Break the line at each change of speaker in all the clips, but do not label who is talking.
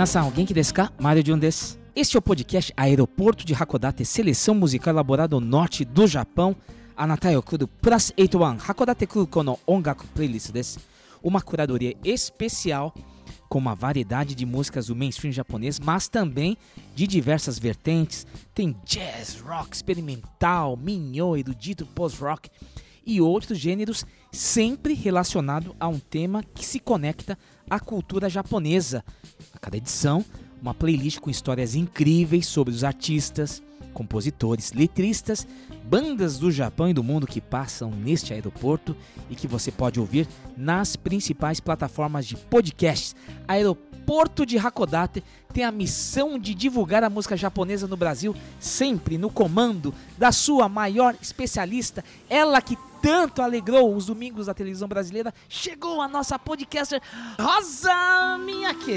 Minasan, o genki desu ka? Mario Jun desu. Este é o podcast Aeroporto de Hakodate, seleção musical elaborada ao norte do Japão. Anatai okuru Plus 81 Hakodate Kuko no Ongaku Playlist desu. Uma curadoria especial com uma variedade de músicas do mainstream japonês, mas também de diversas vertentes. Tem jazz, rock experimental, minho, erudito post-rock e outros gêneros, sempre relacionado a um tema que se conecta à cultura japonesa. A cada edição, uma playlist com histórias incríveis sobre os artistas, compositores, letristas, bandas do Japão e do mundo que passam neste aeroporto e que você pode ouvir nas principais plataformas de podcasts. Aeroporto de Hakodate tem a missão de divulgar a música japonesa no Brasil, sempre no comando da sua maior especialista, ela que tanto alegrou os domingos da televisão brasileira. Chegou a nossa podcaster Rosa Miyake.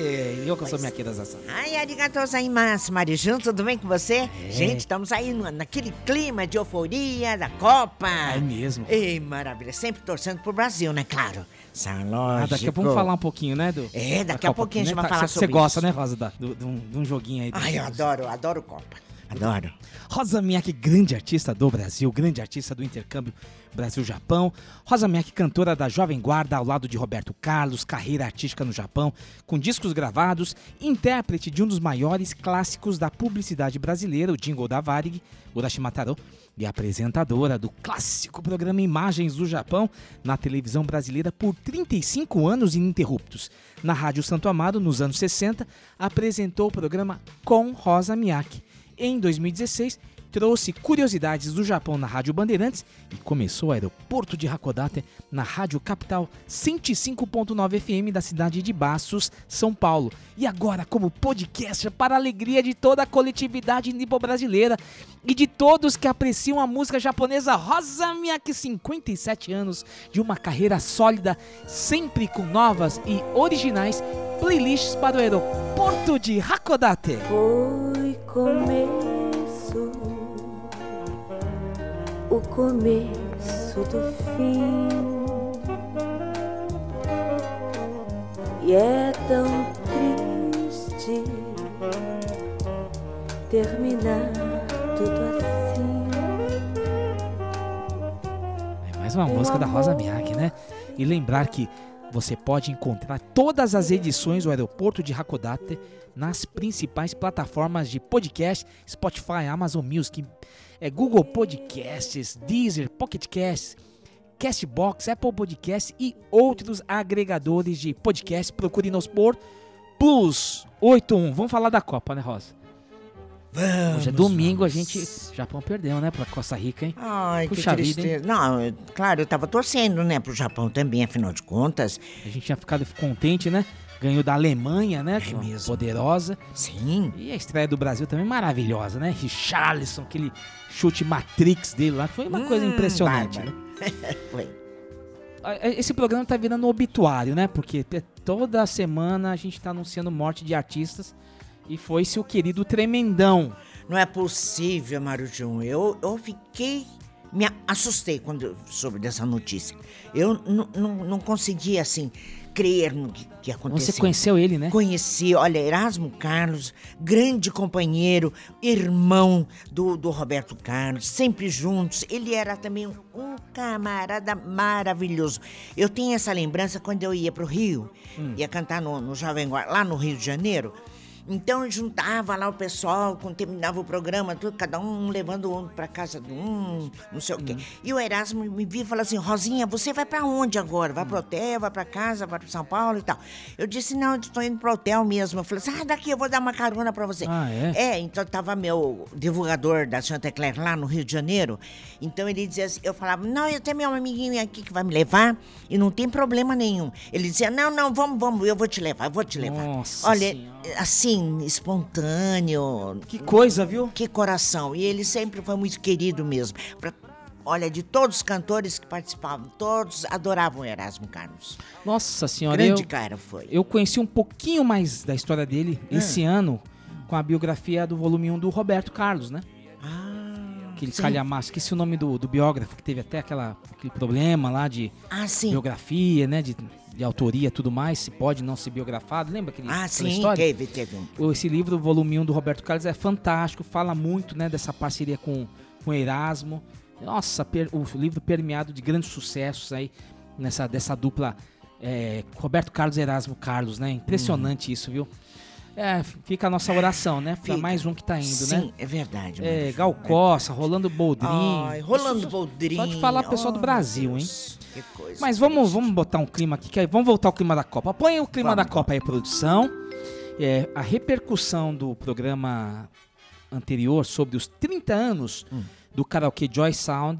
Eu que sou Miyake da Zaza.
Ai, arigatou gozaimasu, Marijun, tudo bem com você? Gente, estamos aí naquele clima de euforia da Copa.
É mesmo.
Ei, maravilha, sempre torcendo pro Brasil, né, claro. Isso é
Ah,
lógico.
daqui a pouco vamos falar um pouquinho, né, do
É,
da
daqui a
Copa
pouquinho a gente
né?
vai
Tá,
falar
cê-
sobre
Você gosta,
isso.
né, Rosa, da, do- de, um, de um joguinho aí.
Ai, eu adoro, adoro Copa. Adoro.
Rosa Miyake, grande artista do Brasil, grande artista do intercâmbio Brasil-Japão. Rosa Miyake, cantora da Jovem Guarda ao lado de Roberto Carlos, carreira artística no Japão, com discos gravados, intérprete de um dos maiores clássicos da publicidade brasileira, o jingle da Varig, Urashi Taro, e apresentadora do clássico programa Imagens do Japão na televisão brasileira por 35 anos ininterruptos. Na Rádio Santo Amaro, nos anos 60, apresentou o programa Com Rosa Miyake. Em 2016, trouxe curiosidades do Japão na Rádio Bandeirantes e começou o aeroporto de Hakodate na Rádio Capital 105.9 FM da cidade de Baços, São Paulo. E agora, como podcaster, para a alegria de toda a coletividade nipo-brasileira e de todos que apreciam a música japonesa, Rosa Miyake, 57 anos de uma carreira sólida, sempre com novas e originais playlists para o aeroporto de Hakodate.
Foi começo, o começo do fim. E é tão triste terminar tudo assim.
É mais uma música da Rosa Miyake, né? E lembrar que você pode encontrar todas as edições do Aeroporto de Hakodate nas principais plataformas de podcast, Spotify, Amazon Music, é, Google Podcasts, Deezer, Pocket Casts, Castbox, Apple Podcasts e outros agregadores de podcast. Procure nos por Plus 81. Vamos falar da Copa, né, Rosa?
Vamos,
Hoje é domingo, a
vamos.
gente. Japão perdeu, né, pra Costa Rica, hein?
Ai,
Puxa
que
vida,
tristeza. Não, eu- claro, eu tava torcendo, né, pro Japão também, afinal de contas.
A gente tinha ficado contente, né? Ganhou da Alemanha, né?
É
é
mesmo.
poderosa.
Sim.
E a estreia do Brasil também maravilhosa, né? Richarlison, aquele chute Matrix dele lá, que foi uma coisa
Hum,
impressionante,
bárbaro.
né?
Foi.
Esse programa tá virando obituário, né? Porque te- toda semana a gente tá anunciando morte de artistas. E foi-se o querido Tremendão.
Não é possível, Marujum. Eu, eu fiquei. Me assustei quando soube dessa notícia. Eu não conseguia, assim, crer no que, que aconteceu.
Você conheceu ele, né?
Conheci, olha, Erasmo Carlos, grande companheiro, irmão do, do Roberto Carlos, sempre juntos. Ele era também um camarada maravilhoso. Eu tenho essa lembrança quando eu ia para o Rio, ia cantar no, no Jovem Guarda, lá no Rio de Janeiro. Então juntava lá o pessoal, quando terminava o programa, tudo, cada um levando um para casa de um, não sei o quê. E o Erasmo me viu e falou assim: Rosinha, você vai para onde agora? Vai pro hotel, vai para casa, vai para São Paulo e tal. Eu disse: não, eu estou indo pro hotel mesmo. Eu falei assim: ah, daqui eu vou dar uma carona para você.
Ah, é?
É, então tava meu divulgador da Santa Claire lá no Rio de Janeiro. Então ele dizia assim, eu falava, não, eu tenho meu amiguinho aqui que vai me levar e não tem problema nenhum. Ele dizia, não, não, vamos, vamos, eu vou te levar, eu vou te levar.
Nossa
Olha,
Senhora.
Assim, espontâneo.
Que coisa, viu?
Que coração. E ele sempre foi muito querido mesmo. Pra- olha, de todos os cantores que participavam, todos adoravam o Erasmo Carlos.
Nossa senhora,
Grande
eu,
cara foi.
eu conheci um pouquinho mais da história dele
Hum.
esse ano com a biografia do volume 1 do Roberto Carlos, né?
Ah,
Aquele calhamaço, esqueci o nome do, do biógrafo, que teve até aquela, aquele problema lá de
Ah, sim.
biografia, né? De, de autoria e tudo mais, se pode não ser biografado. Lembra aquele,
Ah, sim,
história?
teve, teve um.
Esse livro, o volume 1 do Roberto Carlos, é fantástico, fala muito né, dessa parceria com, com o Erasmo. Nossa, per- o livro permeado de grandes sucessos aí, nessa, dessa dupla é, Roberto Carlos e Erasmo Carlos, né? Impressionante isso, viu? É, fica a nossa oração, né?
Fica.
mais um que tá indo,
Sim,
né?
é verdade.
É. Gal Costa, Rolando Boldrin.
Ai, Rolando Boldrin.
Só de falar pessoal do
Oh,
Brasil,
meu
hein? Mas vamos, vamos botar um clima aqui, que vamos voltar ao clima da Copa. Põe o clima
Vamos.
da Copa aí, produção. É, a repercussão do programa anterior sobre os 30 anos
Hum.
do karaokê Joy Sound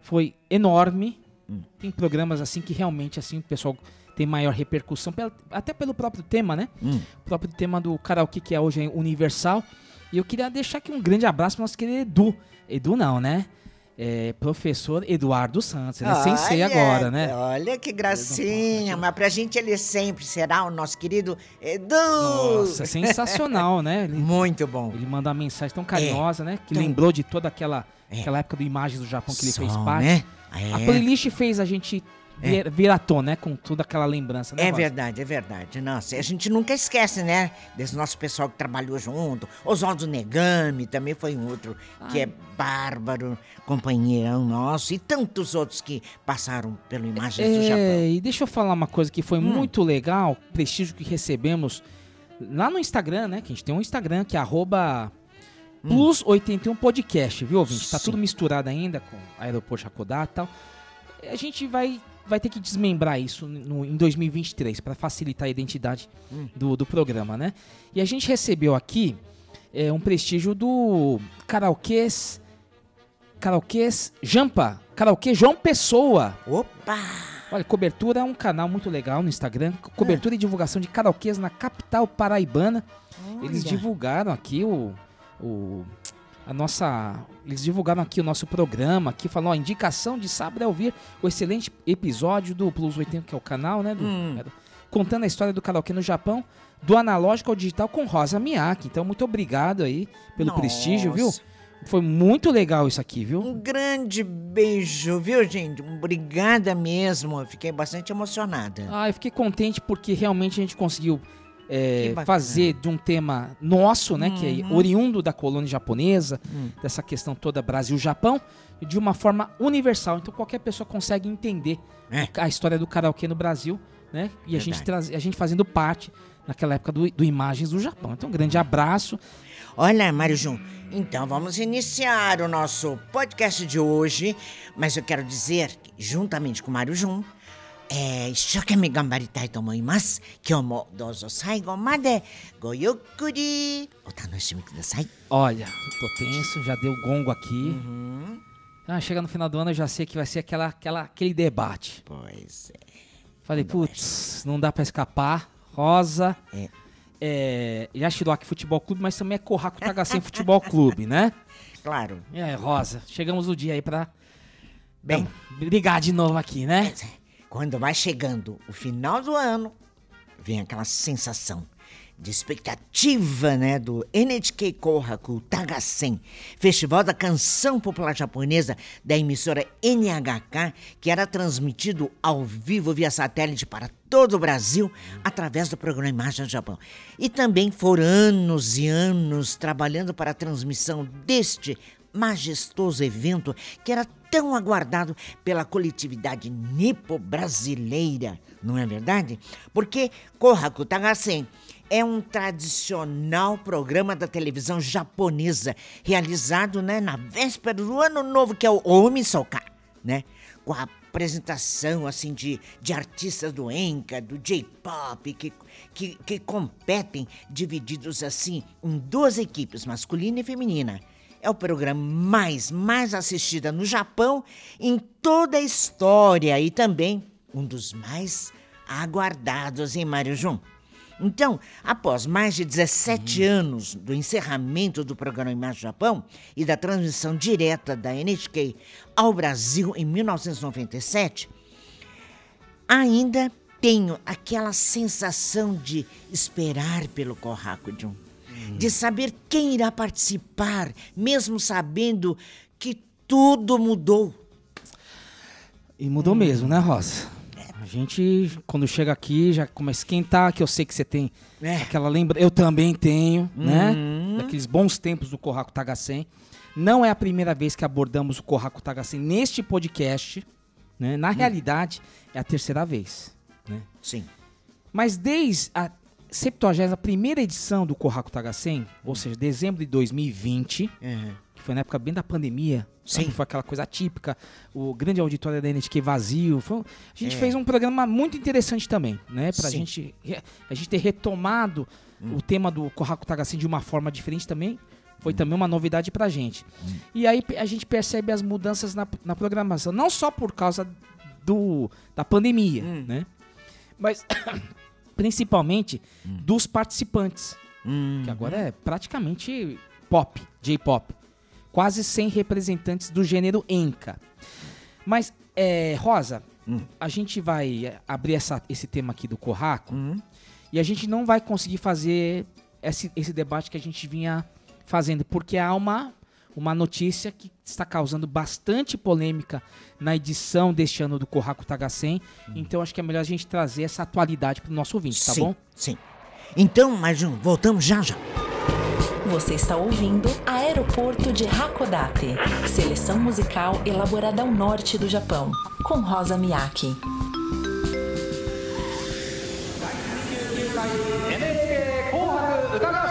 foi enorme.
Hum.
Tem programas assim que realmente assim o pessoal tem maior repercussão, até pelo próprio tema, né?
Hum.
O próprio tema do karaokê que é hoje é universal. E eu queria deixar aqui um grande abraço para nosso querido Edu. Edu não, né? É, professor Eduardo Santos. Ele é sensei agora, né?
Olha que gracinha, mas pra gente ele sempre será o nosso querido Edu.
Nossa, sensacional, né? Ele,
Muito bom.
ele manda uma mensagem tão carinhosa, né? Que
Tão-
lembrou de toda aquela,
É.
aquela época do Imagens do Japão que ele fez parte.
né?
A
É.
playlist fez a gente vir, vir à tona, né? Com toda aquela lembrança, né?
É
Rosa?
verdade, é verdade. Nossa, a gente nunca esquece, né? Desse nosso pessoal que trabalhou junto. Oswaldo Negami também foi um outro que é bárbaro, companheirão nosso. E tantos outros que passaram pelo Imagens do Japão. Hum.
É, e deixa eu falar uma coisa que foi muito legal, o prestígio que recebemos lá no Instagram, né? Que a gente tem um Instagram que é arroba plus81 podcast, viu, ouvinte? Tá
Hum. Sim.
tudo misturado ainda com Aeroporto Hakodate e tal. A gente vai, vai ter que desmembrar isso no- em 2023 para facilitar a identidade
Hum.
do, do programa, né? E a gente recebeu aqui é, um prestígio do karaokês... Karaokês Jampa, karaokê João Pessoa.
Opa!
Olha, Cobertura é um canal muito legal no Instagram. co- Cobertura e divulgação de karaokês na capital paraibana. Eles
Olha.
divulgaram aqui o, o. A nossa. Eles divulgaram aqui o nosso programa. Aqui falou, ó, indicação de sábado é ouvir o excelente episódio do Plus 80, que é o canal, né? do-
Hum.
é do- contando a história do karaokê no Japão, do analógico ao digital com Rosa Miyake. Então, muito obrigado aí pelo prestígio, viu?
Nossa.
Foi muito legal isso aqui, viu?
Um grande beijo, viu, gente? Obrigada mesmo. Eu fiquei bastante emocionada.
Ah, eu fiquei contente porque realmente a gente conseguiu é, fazer de um tema nosso, né, que é
Uhum.
oriundo da colônia japonesa,
Hum.
dessa questão toda Brasil-Japão, de uma forma universal. Então qualquer pessoa consegue entender
É.
a história do karaokê no Brasil, né? E a gente, traz, a gente fazendo parte naquela época do, do Imagens do Japão. Então um grande abraço.
Olha, Mário Jun, então vamos iniciar o nosso podcast de hoje, mas eu quero dizer que, juntamente com o Mário Jun, é, 一生懸命頑張りたいと思います。今日もどうぞ最後までごゆっくりお楽しみください。
Olha, tô tenso, já deu gongo aqui.
Uhum.
Ah, chega no final do ano eu já sei que vai ser aquela, aquela, aquele debate.
Pois é.
Falei, putz, não dá pra escapar. Rosa.
É.
É, Yashiroki Futebol Clube, mas também é Corraco Tagacem Futebol Clube, né?
Claro.
É, Rosa, chegamos no dia aí pra
Bem.
dar- brigar de novo aqui, né?
Quando vai chegando o final do ano, vem aquela sensação de expectativa, né, do NHK Kohaku Tagasen, Festival da Canção Popular Japonesa da emissora NHK, que era transmitido ao vivo via satélite para todo o Brasil através do programa Imagem do Japão. E também foram anos e anos trabalhando para a transmissão deste majestoso evento que era tão aguardado pela coletividade nipo-brasileira, não é verdade? Porque Kohaku Tagasen é um tradicional programa da televisão japonesa, realizado né, na véspera do ano novo, que é o Omisoka, né? Com a apresentação assim de, de artistas do Enka, do J-pop, que, que, que competem divididos assim em duas equipes, masculina e feminina. É o programa mais, mais assistido no Japão em toda a história e também um dos mais aguardados em Mário Jun. Então, após mais de 17 anos do encerramento do programa Imagem Japão e da transmissão direta da NHK ao Brasil em 1997, ainda tenho aquela sensação de esperar pelo Kohaku De saber quem irá participar, mesmo sabendo que tudo mudou.
E mudou mesmo, né, Rosa? A gente, quando chega aqui, já começa a esquentar, que eu sei que você tem
É.
aquela lembra. Eu também tenho, né?
Uhum.
Daqueles bons tempos do Corraco Tagacem. Não é a primeira vez que abordamos o Corraco Tagacem neste podcast. Né?
Hum.
Na realidade, é a terceira vez. Né?
Sim.
Mas desde a 71 edição do Corraco Tagacem,
Hum.
ou seja, dezembro de 2020,
Uhum.
que foi na época bem da pandemia.
Sim.
Foi aquela coisa típica, o grande auditório da NHK vazio. Foi- a gente
É.
fez um programa muito interessante também, né? Pra
Sim. Hum.
gente, a gente ter retomado o tema do Kohaku Tagacem de uma forma diferente também. Foi também uma novidade pra gente.
Hum.
E aí a gente percebe as mudanças na, na programação, não só por causa do, da pandemia,
Hum.
né? Mas principalmente
Hum.
dos participantes que agora é praticamente pop, J-pop. Quase sem representantes do gênero Enka. Mas, é, Rosa,
Hum.
a gente vai abrir essa- esse tema aqui do Corraco
Hum.
e a gente não vai conseguir fazer esse, esse debate que a gente vinha fazendo, porque há uma, uma notícia que está causando bastante polêmica na edição deste ano do Corraco Tagacem. Então, acho que é melhor a gente trazer essa atualidade para o nosso ouvinte, tá
sim,
bom?
Sim. Então, Marjun, voltamos já já.
Você está ouvindo Aeroporto de Hakodate, seleção musical elaborada ao norte do Japão, com Rosa Miyake.
O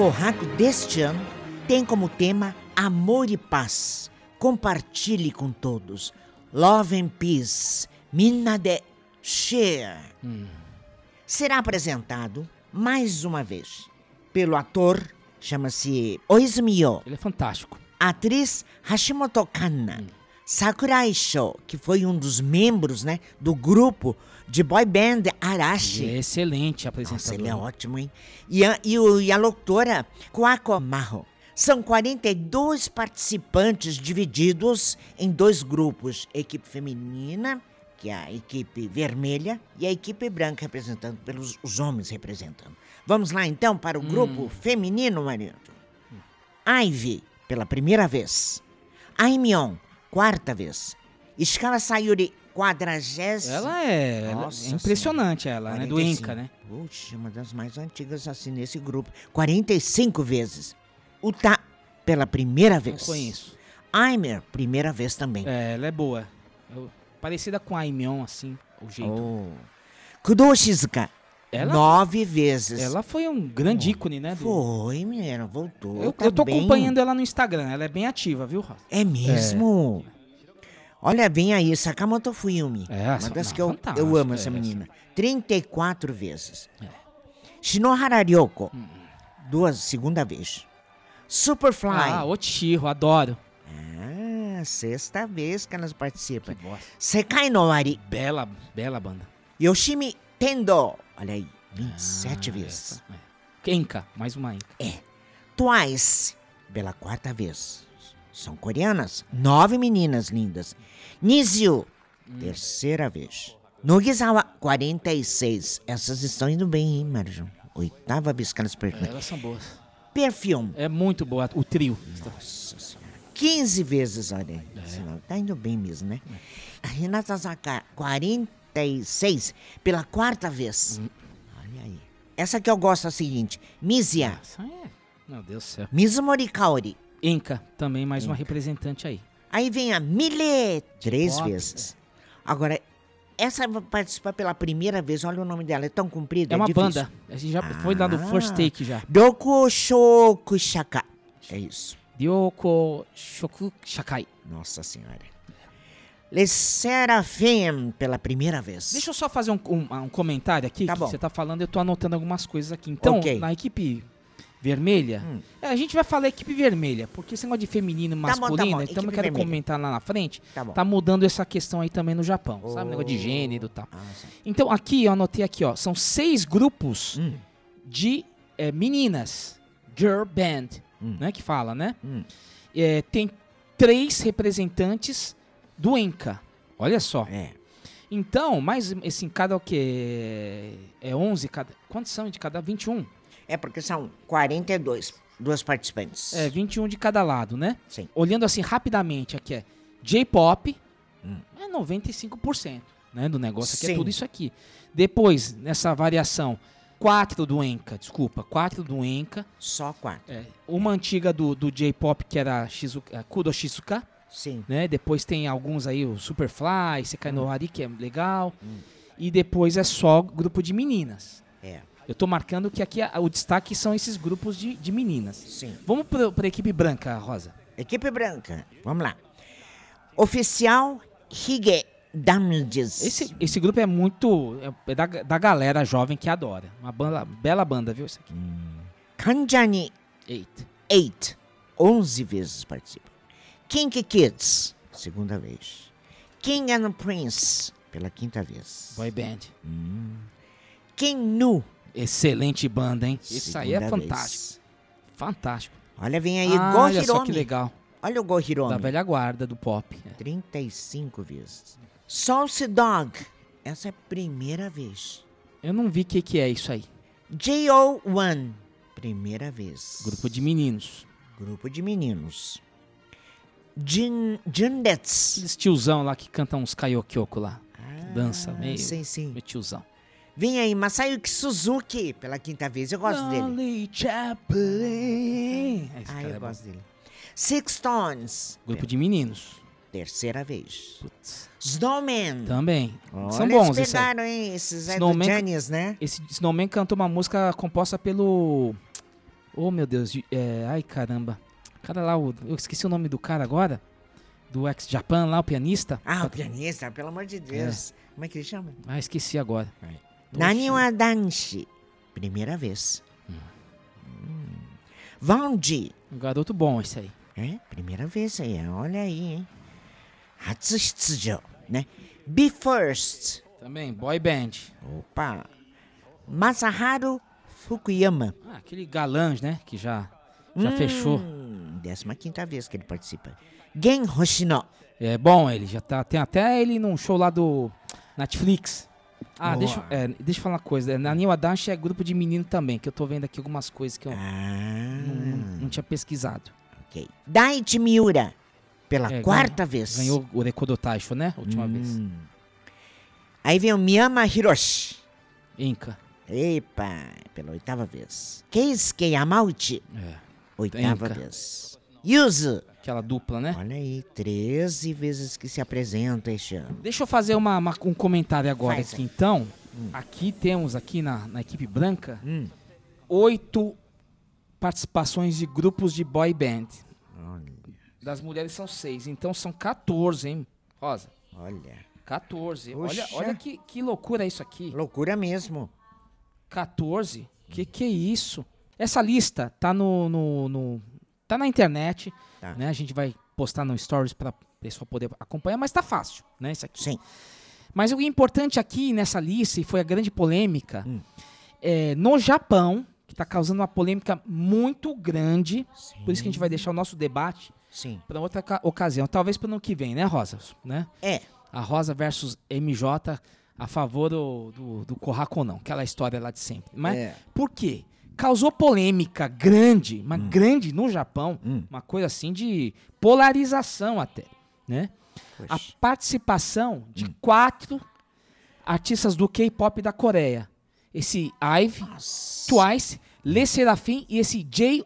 Corraco deste ano tem como tema Amor e Paz. Compartilhe com todos. Love and Peace. Minna de Share. Será apresentado mais uma vez pelo ator, chama-se Oizumi-yo,
Ele é fantástico.
atriz Hashimoto Kanna, Sakurai Sho, que foi um dos membros né, do grupo de boy band Arashi.
É excelente apresentador.
Nossa, ele é ótimo, hein? E a, e o- e a locutora Kwako Marro. São 42 participantes divididos em dois grupos: equipe feminina, que é a equipe vermelha, e a equipe branca, representando pelos os homens representando. Vamos lá então para o grupo feminino, marido. Ivy, pela primeira vez. Aimion, quarta vez. Ishikawa Sayuri, quadragésima.
Ela é, ela
Nossa
é impressionante, ela, né? Do
45.
Enca, né?
Puxa, uma das mais antigas assim nesse grupo. 45 vezes. O Ta, pela primeira
Não
vez.
conheço.
Aimer, primeira vez também.
É, ela é boa. Parecida com a Aimion, assim, o jeito.
Oh. Kudo Shizuka,
Ela-
nove vezes.
Ela foi um grande ícone, né? do-
Foi, menina, voltou.
Eu,
tá
eu tô
bem.
acompanhando ela no Instagram, ela é bem ativa, viu, Rosa?
É mesmo? Olha, vem aí, Sakamoto Fuyumi.
É,
uma
essa-
das
não,
que eu, eu amo essa
é,
menina. 34 vezes. Shinohara Ryoko, duas, segunda vez. Superfly.
Ah, Otishiro, adoro.
Ah, sexta vez que elas participam.
Que bosta.
Sekai no Wari,
Bela, bela banda.
Yoshimi Tendo. Olha aí, 27
Ah,
vezes.
essa, é. Enka, mais uma Enka.
Twice, pela quarta vez. São coreanas. Nove meninas lindas. Nizio, terceira vez. Nogizawa, 46. Essas estão indo bem, hein, Marjo? Oitava vez que elas
É, elas são boas.
Perfume.
É muito boa o trio.
Nossa Senhora. 15 vezes, olha.
É.
Senão Tá indo bem mesmo, né? A Renata Zacar, 46 pela quarta vez.
Hum.
Olha aí. Essa que eu gosto é a seguinte: Misia.
Isso aí é. Meu Deus do céu.
Mizu Morikaori.
Inca, também mais uma representante aí.
Aí vem a Mile, três vezes. Agora, essa vai participar pela primeira vez. Olha o nome dela, é tão comprida.
É uma
difícil.
banda. A gente já foi lá do first take já.
Doku Shoku Shaka. É isso.
Ryoko Shoku Shakai.
Nossa Senhora. Le Serafim, pela primeira vez.
Deixa eu só fazer um, um- um comentário aqui.
Tá
que
bom.
você tá falando, eu tô anotando algumas coisas aqui. Então,
Ok.
na equipe vermelha,
Hum.
é, a gente vai falar equipe vermelha, porque esse negócio de feminino e
Tá bom, tá
masculino,
bom,
então eu quero
vermelha.
comentar lá na frente,
Tá
tá mudando essa questão aí também no Japão, sabe? Negócio de
Oh.
gênero e tal.
Ah.
Então, aqui, eu anotei aqui, ó, são seis grupos
Hum.
de é, meninas, girl band,
Hum.
né, que fala, né?
Hum.
É, tem três representantes do Enca. Olha só.
É.
Então, mais esse em cada o quê? É 11 cada. Quantos são de cada? 21.
É porque são 42, duas participantes.
É, 21 de cada lado, né?
Sim.
Olhando assim rapidamente aqui é J-pop,
Hum.
é 95%, né, do negócio aqui é
Sim.
tudo isso aqui. Depois, nessa variação, quatro do Enca, desculpa, quatro do Enca,
Só quatro.
é, uma antiga do, do J-pop que era Shizuka, é, Kudo Shizuka,
Sim.
né? Depois tem alguns aí, o Superfly, Sekai
Hum.
no Hari, que é legal. E depois é só grupo de meninas.
É.
Eu tô marcando que aqui a- o destaque são esses grupos de, de meninas.
Sim.
Vamos pra, pra equipe branca, Rosa.
Equipe branca. Vamos lá. Oficial Hige Damages.
Esse, esse grupo é muito. É da, da galera jovem que adora. Uma banda, bela banda, viu? Isso aqui.
Kanjani
Eita.
8. 11 vezes participa. Kinky Kids. Segunda vez. King and Prince. Pela quinta vez.
Boy Band.
King Nu.
Excelente banda, hein? Isso aí é
segunda vez.
fantástico. Fantástico.
Olha, vem aí
Ah, olha só que legal.
Olha o Go Hiromi.
Da velha guarda do pop. É.
35 vezes. Sauce Dog. Essa é a primeira vez.
Eu não vi o que, que é isso aí.
JO1. Primeira vez.
Grupo de meninos.
Grupo de meninos. Jundets.
Aqueles tiozão lá que cantam uns karaoke lá. dança meio.
Ah, Sim, sim.
Meu tiozão.
Vem aí, Masayuki Suzuki. Pela quinta vez. Eu gosto dele.
Lonely Chaplin. Esse
Ah,
cara
eu
é bom.
gosto dele. Six Tones.
Grupo de meninos.
Terceira vez.
Putz.
Snowman.
Também.
Olha,
São bons
eles
esses aí.
pegaram, hein? Esses é do
Snowman-
Janis, né?
Esse Snowman cantou uma música composta pelo. Oh meu Deus, de- é, ai caramba. O cara lá, o- eu esqueci o nome do cara agora. Do ex Japan lá, o pianista.
Ah, o pianista, pelo amor de Deus. Como é que ele chama?
Ah, esqueci agora.
Naniwa Danshi. Primeira vez. Hum. Vaundi.
Um garoto bom esse aí.
É, primeira vez aí. Olha aí, hein? Hatsushitsujo, né? Be First.
Também, boy band.
Opa. Masaharu Fukuyama.
Ah, aquele galã, né? Que já, já fechou.
Hum, décima quinta vez que ele participa. Gen Hoshino.
É bom ele, já tá. Tem até ele num show lá do Netflix. Ah,
Boa.
deixa, é, deixa eu falar uma coisa. Na New Adachi é grupo de menino também, que eu tô vendo aqui algumas coisas que eu
Ah,
não, não- tinha pesquisado.
ok. Daichi Miura. Pela
É,
quarta vez.
Ganhou o Rekodo Taisho, né? Última vez.
Hum. Aí vem o Miyama Hiroshi.
Inca.
Epa, pela oitava vez. Keisuke Yamauchi.
É.
Oitava
Inca.
vez. Yuzu.
Aquela dupla, né?
Olha aí, 13 vezes que se apresenta este ano.
Deixa eu fazer uma, uma- um comentário agora
Faz
aqui,
aí.
então. Aqui temos, aqui na, na equipe branca,
Hum.
oito participações de grupos de boy band.
Olha,
Das mulheres são seis, então são 14, hein, Rosa?
olha.
14. Olha, olha que, que loucura isso aqui.
Loucura mesmo.
14? Que que é isso? Essa lista tá no, no, no- tá na internet,
Tá.
né? A gente vai postar no stories para pessoal poder acompanhar, mas tá fácil, né, isso aqui.
Sim.
Mas o importante aqui nessa lista, e foi a grande polêmica,
Hum.
é no Japão, que está causando uma polêmica muito grande, por isso que a gente vai deixar o nosso debate
Sim.
para outra ca- ocasião, talvez para o ano que vem, né, Rosa? Né?
É.
A Rosa versus MJ a favor do, do, do Corraco ou não, aquela história lá de sempre. Mas
É.
por quê? Causou polêmica grande, uma
Hum.
grande no Japão, uma coisa assim de polarização até, né? A
Poxa.
participação de
Hum.
quatro artistas do K-pop da Coreia. Esse IVE, Twice, Le Serafim e esse J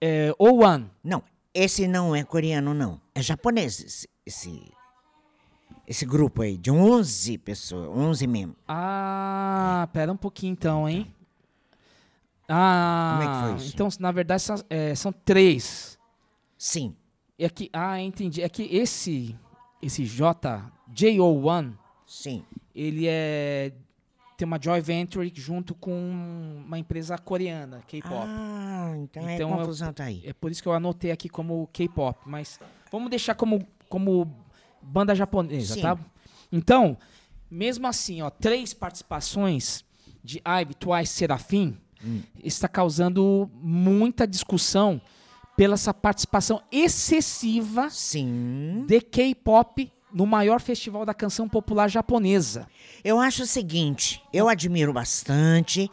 é, O1.
Não, esse não é coreano, não. É japonês, esse, esse, esse grupo aí, de 11 pessoas, 11 membros.
Ah, pera um pouquinho então, hein? Ah,
Como é que foi isso?
então na verdade são, é, são três.
Sim,
É que, ah, entendi. É que esse, esse J, JO1,
sim.
ele é tem uma joint venture junto com uma empresa coreana, K-pop.
Ah, então,
Então,
é
eu-
confusão tá aí.
É por isso que eu anotei aqui como K-pop, mas vamos deixar como, como banda japonesa,
Sim.
tá? Então, mesmo assim, ó, três participações de IVE, Twice, Serafim,
Hum.
está causando muita discussão pela essa participação excessiva
Sim.
de K-pop no maior festival da canção popular japonesa.
Eu acho o seguinte, eu admiro bastante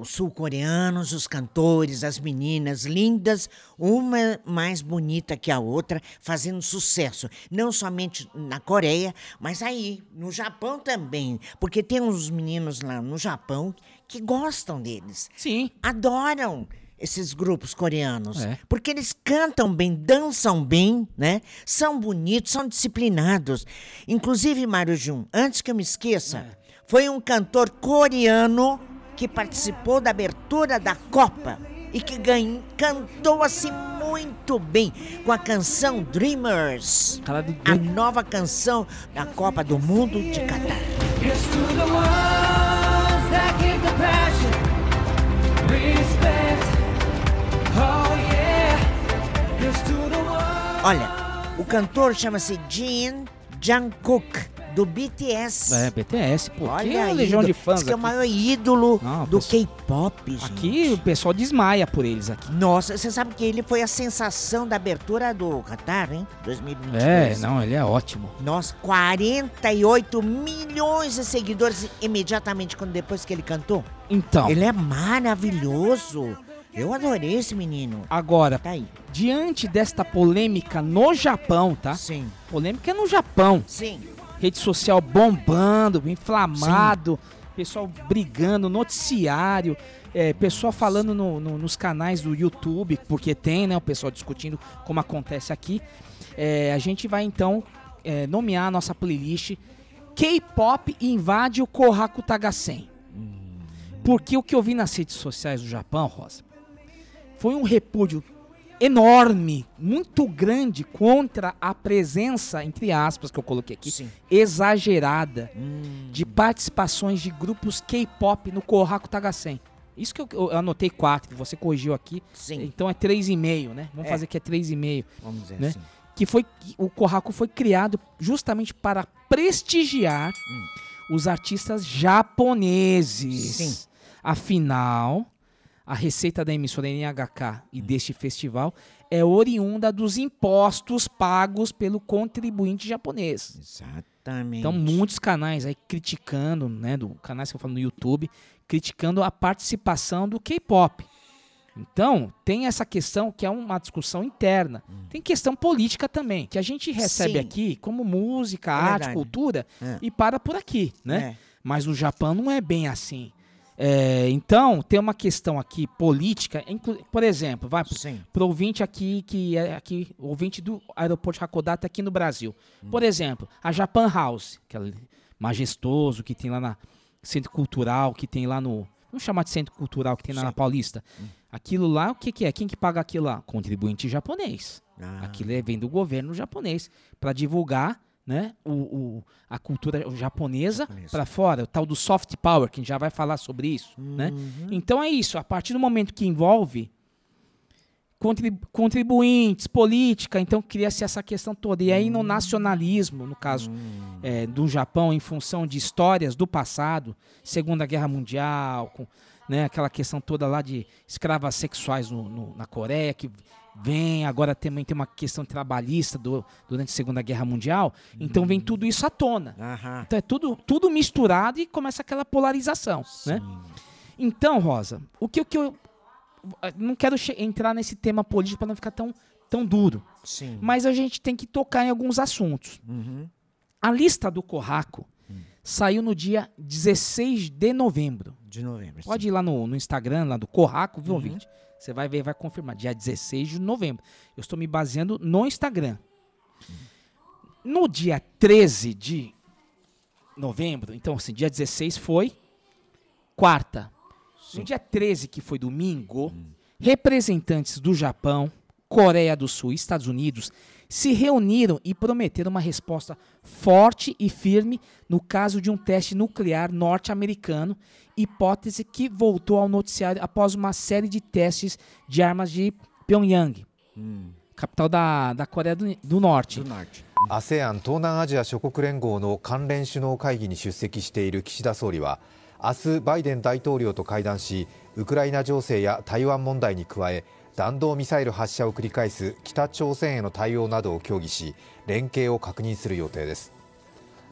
os sul-coreanos, os cantores, as meninas lindas, uma mais bonita que a outra, fazendo sucesso. Não somente na Coreia, mas aí, no Japão também. Porque tem uns meninos lá no Japão que gostam deles.
Sim.
adoram esses grupos coreanos.
É.
Porque eles cantam bem, dançam bem, né? São bonitos, são disciplinados. Inclusive, Mário Jun, antes que eu me esqueça, foi um cantor coreano que participou da abertura da Copa e que ganhou, cantou assim muito bem com a canção Dreamers. A nova canção da Copa do Mundo de Catar. Olha, o cantor chama-se Jin Jungkook, do BTS.
É, BTS, pô. que
Olha
é
aí,
legião de
do-
fãs
diz que é o
aqui.
maior ídolo
Não,
do K-pop, gente.
Aqui o pessoal desmaia por eles aqui.
Nossa, você sabe que ele foi a sensação da abertura do Qatar, hein? 2022.
É, não, ele é ótimo.
Nossa, 48 milhões de seguidores imediatamente quando depois que ele cantou.
Então,
Ele é maravilhoso. Eu adorei esse menino.
agora,
Tá aí.
diante desta polêmica no Japão, tá?
Sim.
Polêmica no Japão.
Sim.
Rede social bombando, inflamado, pessoal brigando, noticiário, é, pessoal falando no- no- nos canais do YouTube, porque tem, né? O pessoal discutindo como acontece aqui. É, a gente vai então é, nomear a nossa playlist K-pop invade o Kohaku Tagasen. Porque o que eu vi nas redes sociais do Japão, Rosa, foi um repúdio enorme, muito grande contra a presença, entre aspas, que eu coloquei aqui,
Sim.
exagerada
Hum.
de participações de grupos K-pop no Kohaku Tagasen. Isso que eu, eu anotei quatro, você corrigiu aqui.
Sim.
Então é 3,5, né? Vamos
É.
fazer que é 3,5.
Vamos dizer
né?
assim.
Que foi o Kohaku foi criado justamente para prestigiar os artistas japoneses.
Sim.
Afinal, a receita da emissora NHK e deste festival é oriunda dos impostos pagos pelo contribuinte japonês.
Exatamente.
Então, muitos canais aí criticando, né, do canais que eu falo no YouTube, criticando a participação do K-pop. Então, tem essa questão que é uma discussão interna. Tem questão política também, que a gente recebe
Sim.
aqui como música,
É
arte,
verdade.
cultura
É.
e para por aqui, né?
É.
Mas no Japão não é bem assim. É, então, tem uma questão aqui política, por exemplo, vai
Sim.
pro ouvinte aqui que é aqui, ouvinte do aeroporto de Hakodate aqui no Brasil. Por exemplo, a Japan House, que é majestoso que tem lá na Centro Cultural, que tem lá no, vamos chamar de Centro Cultural que tem lá na
Sim.
Paulista. Aquilo lá, o que que é? Quem que paga aquilo lá? Contribuinte japonês.
Ah.
Aquilo é, vem do governo japonês para divulgar, né, o, o- a cultura japonesa
Japonesa.
para fora, o tal do soft power, que a gente já vai falar sobre isso, né?
Uhum.
Então é isso, a partir do momento que envolve contrib- contribuintes, política, então cria-se essa questão toda. E aí no nacionalismo, no caso é, do Japão, em função de histórias do passado, Segunda Guerra Mundial, com né, aquela questão toda lá de escravas sexuais no- no- na Coreia, que vem, agora também tem uma questão trabalhista do- durante a Segunda Guerra Mundial, então vem tudo isso à tona.
Aham.
Então é tudo, tudo misturado e começa aquela polarização, né? Então, Rosa, o que, o que eu. Não quero entrar nesse tema político para não ficar tão, tão duro.
Sim.
Mas a gente tem que tocar em alguns assuntos. A lista do Corraco saiu no dia 16 de novembro.
De novembro.
Pode ir lá no, no Instagram, lá do Corraco, viu, ouvinte? Você vai ver vai confirmar. Dia 16 de novembro. Eu estou me baseando no Instagram. No dia 13 de novembro, então assim, dia 16 foi quarta. No dia 13, que foi domingo, representantes do Japão, Coreia do Sul e Estados Unidos se reuniram e prometeram uma resposta forte e firme no caso de um teste nuclear norte-americano, hipótese que voltou ao noticiário após uma série de testes de armas de Pyongyang, capital da, da Coreia do, do Norte.
Do norte.
「ASEAN 東南アジア諸国連合」の関連首脳会議に出席している岸田総理は明日バイデン大統領と会談しウクライナ情勢や台湾問題に加え弾道ミサイル発射を繰り返す北朝鮮への対応などを協議し連携を確認する予定です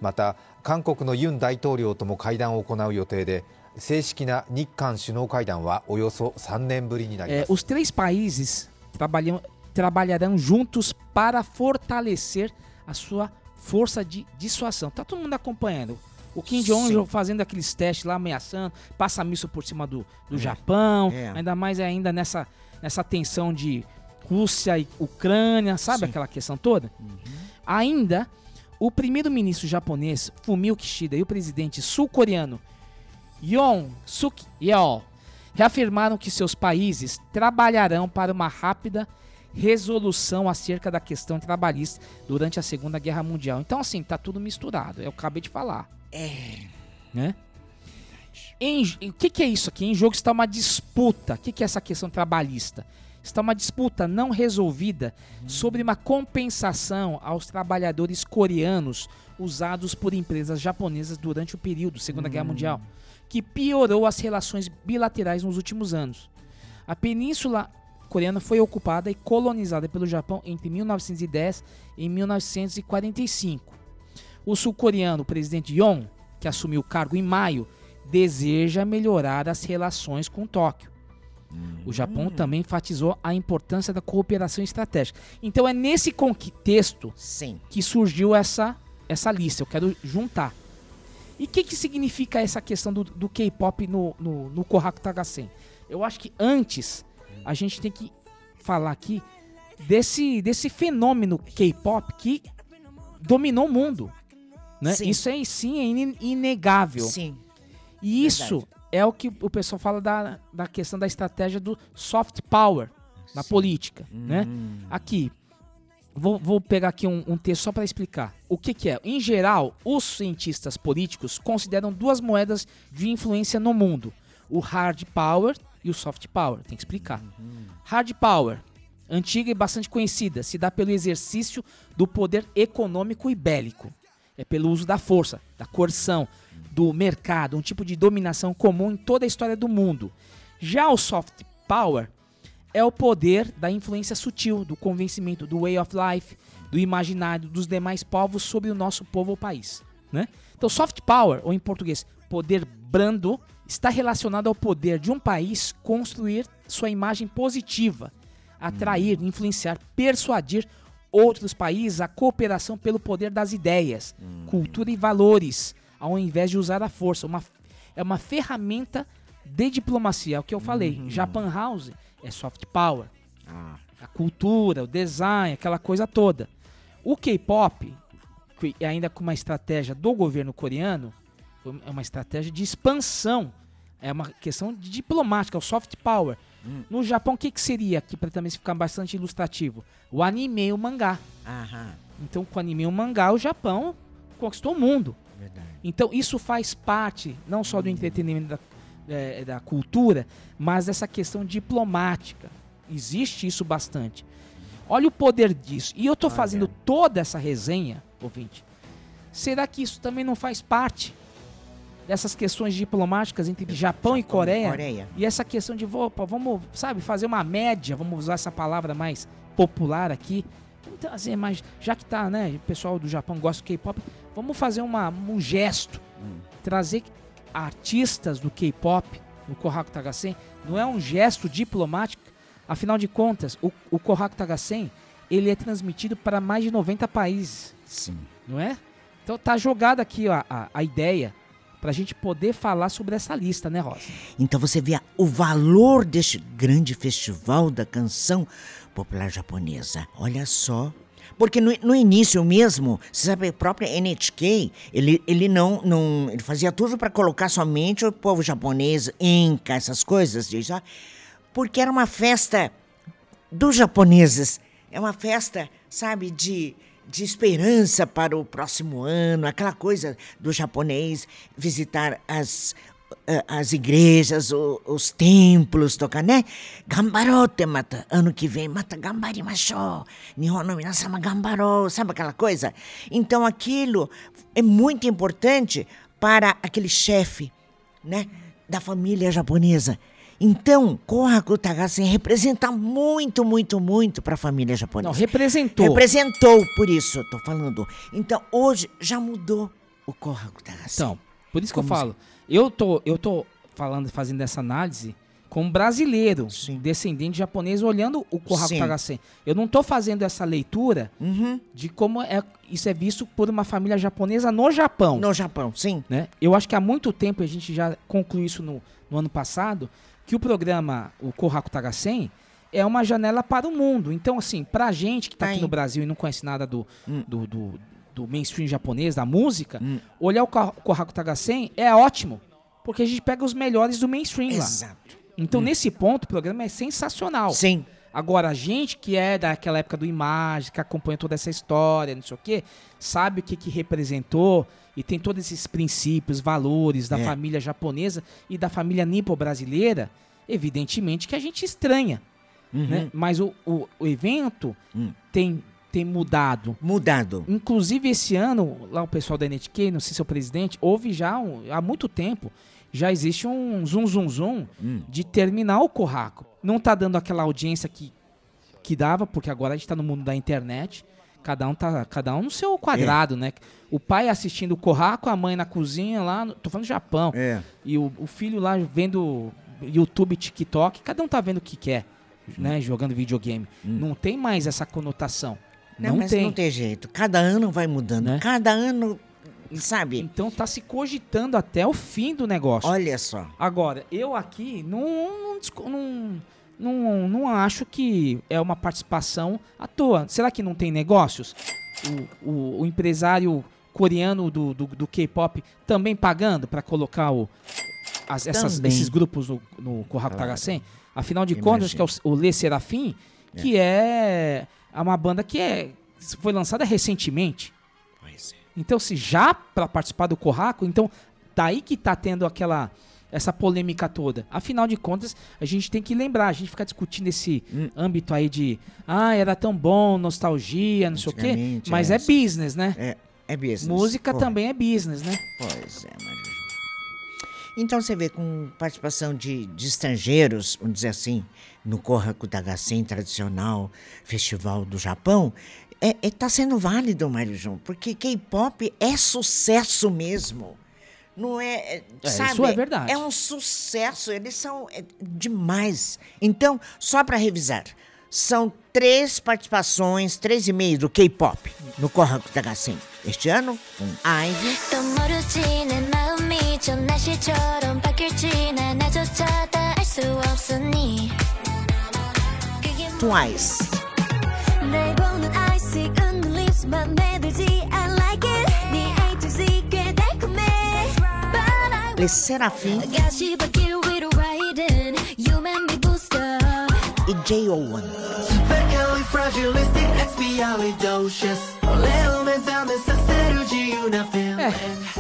また韓国のユン大統領とも会談を行う予定で正式な日韓首脳会談はおよそ3年ぶりになりま
É,
す
os três países trabalham, trabalharão juntos para fortalecer a sua força de dissuasão. Tá todo mundo acompanhando. O Kim
Sim.
Jong-un fazendo aqueles testes lá, ameaçando, passa míssil por cima do, do Japão,
é.
ainda mais ainda nessa, nessa tensão de Rússia e Ucrânia, sabe
Sim. Uhum.
aquela questão toda? Ainda, o primeiro-ministro japonês, Fumio Kishida, e o presidente sul-coreano, Yoon Suk Yeol, reafirmaram que seus países trabalharão para uma rápida resolução acerca da questão trabalhista durante a Segunda Guerra Mundial. Então, assim, tá tudo misturado. Eu acabei de falar. É. Né? Em- o que, que é isso aqui? Em jogo está uma disputa. O que, que é essa questão trabalhista? Está uma disputa não resolvida sobre uma compensação aos trabalhadores coreanos usados por empresas japonesas durante o período Segunda Guerra Mundial, que piorou as relações bilaterais nos últimos anos. A península coreana foi ocupada e colonizada pelo Japão entre 1910 e 1945. O sul-coreano, o presidente Yoon, que assumiu o cargo em maio, deseja melhorar as relações com Tóquio. O Japão também enfatizou a importância da cooperação estratégica. Então é nesse contexto
Sim.
que surgiu essa, essa lista. Eu quero juntar. E o que, que significa essa questão do, do K-pop no, no, no Kohaku Tagasen? Eu acho que antes a gente tem que falar aqui desse, desse fenômeno K-pop que dominou o mundo. Né?
Sim.
Isso aí sim é ine- inegável.
Sim.
E isso é o que o pessoal fala da, da questão da estratégia do soft power na política, né? Aqui, vou, vou pegar aqui um, um texto só para explicar. O que, que é? Em geral, os cientistas políticos consideram duas moedas de influência no mundo: o hard power e o soft power. Tem que explicar. Hard power, antiga e bastante conhecida, se dá pelo exercício do poder econômico e bélico. É pelo uso da força, da coerção, do mercado, um tipo de dominação comum em toda a história do mundo. Já o soft power é o poder da influência sutil, do convencimento, do way of life, do imaginário dos demais povos sobre o nosso povo ou país. Né? Então, soft power, ou em português, poder brando, está relacionado ao poder de um país construir sua imagem positiva, atrair, influenciar, persuadir outros países à cooperação pelo poder das ideias, cultura e valores, ao invés de usar a força. Uma, é uma ferramenta de diplomacia, é o que eu falei. Japan House é soft power. A cultura, o design, aquela coisa toda. O K-pop, que ainda com uma estratégia do governo coreano, é uma estratégia de expansão. É uma questão de diplomática, é o soft power. No Japão, o que, que seria aqui para também ficar bastante ilustrativo? O anime e o mangá.
Aham.
Então, com o anime e o mangá, o Japão conquistou o mundo.
Verdade.
Então, isso faz parte não só do entretenimento da, eh, da cultura, mas dessa questão diplomática. Existe isso bastante. Olha o poder disso. E eu tô fazendo toda essa resenha, ouvinte. Será que isso também não faz parte dessas questões diplomáticas entre Japão, e Coreia?
Coreia.
E essa questão de, opa, vamos, sabe, fazer uma média, vamos usar essa palavra mais popular aqui. Vamos trazer mais, já que tá, né, o pessoal do Japão gosta do K-pop, vamos fazer uma, um gesto, trazer artistas do K-pop no Kohaku Tagasen, não é um gesto diplomático. Afinal de contas, o, o Kohaku Tagasen, ele é transmitido para mais de 90 países,
Sim.
não é? Então tá jogada aqui ó, a, a ideia pra gente poder falar sobre essa lista, né, Rosa?
Então você vê a- o valor deste grande festival da canção popular japonesa. Olha só. Porque no, no início mesmo, você sabe, a própria NHK, ele, ele não, não. Ele fazia tudo para colocar somente o povo japonês, Inca, essas coisas, diz, ó, porque era uma festa dos japoneses. É uma festa, sabe, de, de esperança para o próximo ano, aquela coisa do japonês visitar as, as igrejas, o- os templos, tocar, né? Gambarote, mata. Ano que vem, mata gambarimashou. Nihon no minasama gambarou. Sabe aquela coisa? Então aquilo é muito importante para aquele chefe, né? Da família japonesa. Então, Kohaku Tagasen representa muito, muito, muito para a família japonesa.
Não, representou.
Representou, por isso tô falando. Então, hoje já mudou o Kohaku Tagasen.
Então, por isso que eu
Como
falo. Eu tô, eu tô falando, fazendo essa análise como brasileiro,
Sim.
descendente japonês, olhando o Kohaku. Tagasen. Eu não tô fazendo essa leitura
Uhum.
de como é, isso é visto por uma família japonesa no Japão.
No Japão, sim.
né? Eu acho que há muito tempo a gente já concluiu isso no, no ano passado, que o programa, o Kohaku Tagasen, é uma janela para o mundo. Então, assim, pra gente que tá
Tá
aqui no Brasil e não conhece nada do,
Hum.
do, do, do mainstream japonês, da música,
Hum.
olhar o Ko- Kohaku Tagasen é ótimo, porque a gente pega os melhores do mainstream lá.
Exato.
Então, nesse ponto, o programa é sensacional.
Sim.
Agora, a gente que é daquela época do Imagem, que acompanha toda essa história, não sei o quê, sabe o que, que representou e tem todos esses princípios, valores da
É.
família japonesa e da família nipo-brasileira, evidentemente que a gente estranha. Né? Mas o, o, o evento
Hum.
tem, tem mudado.
Mudado.
Inclusive, esse ano, lá o pessoal da NHK, não sei se é o presidente, houve já um- há muito tempo, já existe um zum zum zum
Hum.
de terminar o Corraco. Não tá dando aquela audiência que, que dava, porque agora a gente tá no mundo da internet. Cada um tá cada um no seu quadrado, né? O pai assistindo o Corraco, a mãe na cozinha lá, no- tô falando do Japão.
É.
E o, o filho lá vendo YouTube, TikTok, cada um tá vendo o que quer, né? Jogando videogame. Não tem mais essa conotação.
Não,
Não,
mas
tem.
não tem jeito. Cada ano vai mudando.
Né?
Cada ano, sabe?
Então tá se cogitando até o fim do negócio.
Olha só.
Agora, eu aqui não, não, não, não, acho que é uma participação à toa. Será que não tem negócios? O, o, o empresário coreano do, do, do K-pop também pagando para colocar o, as- essas- esses grupos no, no Kohaku
Claro.
Afinal de contas, acho que é o, o Lê Serafim, que é. Uma banda que é, foi lançada recentemente.
Pois é.
Então, se já para participar do Corraco, então daí que tá tendo aquela essa polêmica toda. Afinal de contas, a gente tem que lembrar, a gente fica discutindo esse
Hum.
âmbito aí de ah, era tão bom, nostalgia, não sei o quê, mas
é,
é business, né?
É, é business.
Música
Pô,
também é business, né?
Pois é, Maria. Então você vê com participação de, de estrangeiros, vamos dizer assim, no Kohaku Tagasen tradicional festival do Japão, é, é, tá sendo válido, Mário João, porque K-pop é sucesso mesmo. Não é, é,
É,
sabe?
isso é verdade.
É um sucesso, eles são é, demais. Então, só para revisar, são três participações, três e meio do K-pop no Kohaku Tagasen. Este ano, com Ivy,
또 모르지 내 마음이 저 날씨처럼 바뀔지 난 나조차도 알 수 없으니 그게
Twice.
날 보는 eyesick underlips 맘에 들지 I like it 네 A to Z 꽤 달콤해 But I
Les Serafim
가시밭길 위로 riding You make me boost up
e J.O.1.
É,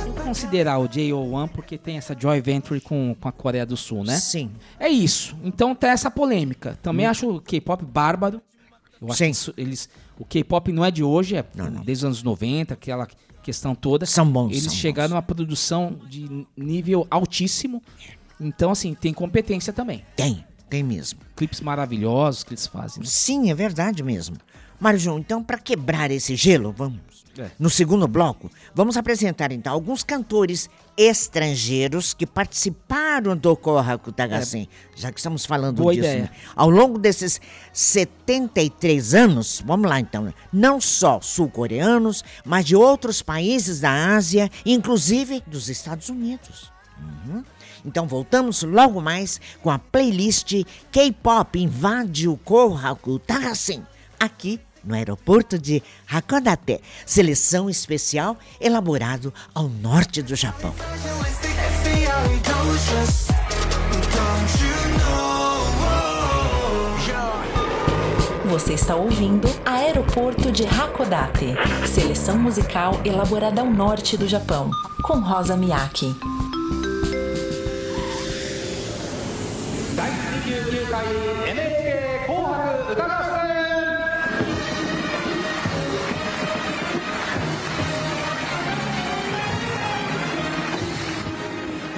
tem que considerar o JO1 porque tem essa joy venture com, com a Coreia do Sul, né?
Sim.
É isso. Então tem essa polêmica. Também acho o K-pop bárbaro. Eu acho
Hum. Sim.
que isso- eles, o K-pop não é de hoje, é
Não, não.
desde os anos 90, aquela questão toda.
São bons,
Eles
são
chegaram
bons.
a uma produção de nível altíssimo. Então, assim, tem competência também.
Tem, tem mesmo.
Clipes maravilhosos que eles fazem.
Sim, é verdade mesmo. Mário João, então, para quebrar esse gelo, vamos
É.
No segundo bloco, vamos apresentar então alguns cantores estrangeiros que participaram do Kohaku Tagasen, já que estamos falando
É. Boa
disso. né? Ao longo desses 73 anos, vamos lá então, não só sul-coreanos, mas de outros países da Ásia, inclusive dos Estados Unidos. Uhum. Então voltamos logo mais com a playlist K-pop invade o Kohaku Tagasen, aqui no aeroporto de Hakodate, seleção especial elaborado ao norte do Japão.
Você está ouvindo Aeroporto de Hakodate, seleção musical elaborada ao norte do Japão, com Rosa Miyake.
第29回 NHK 紅白歌合戦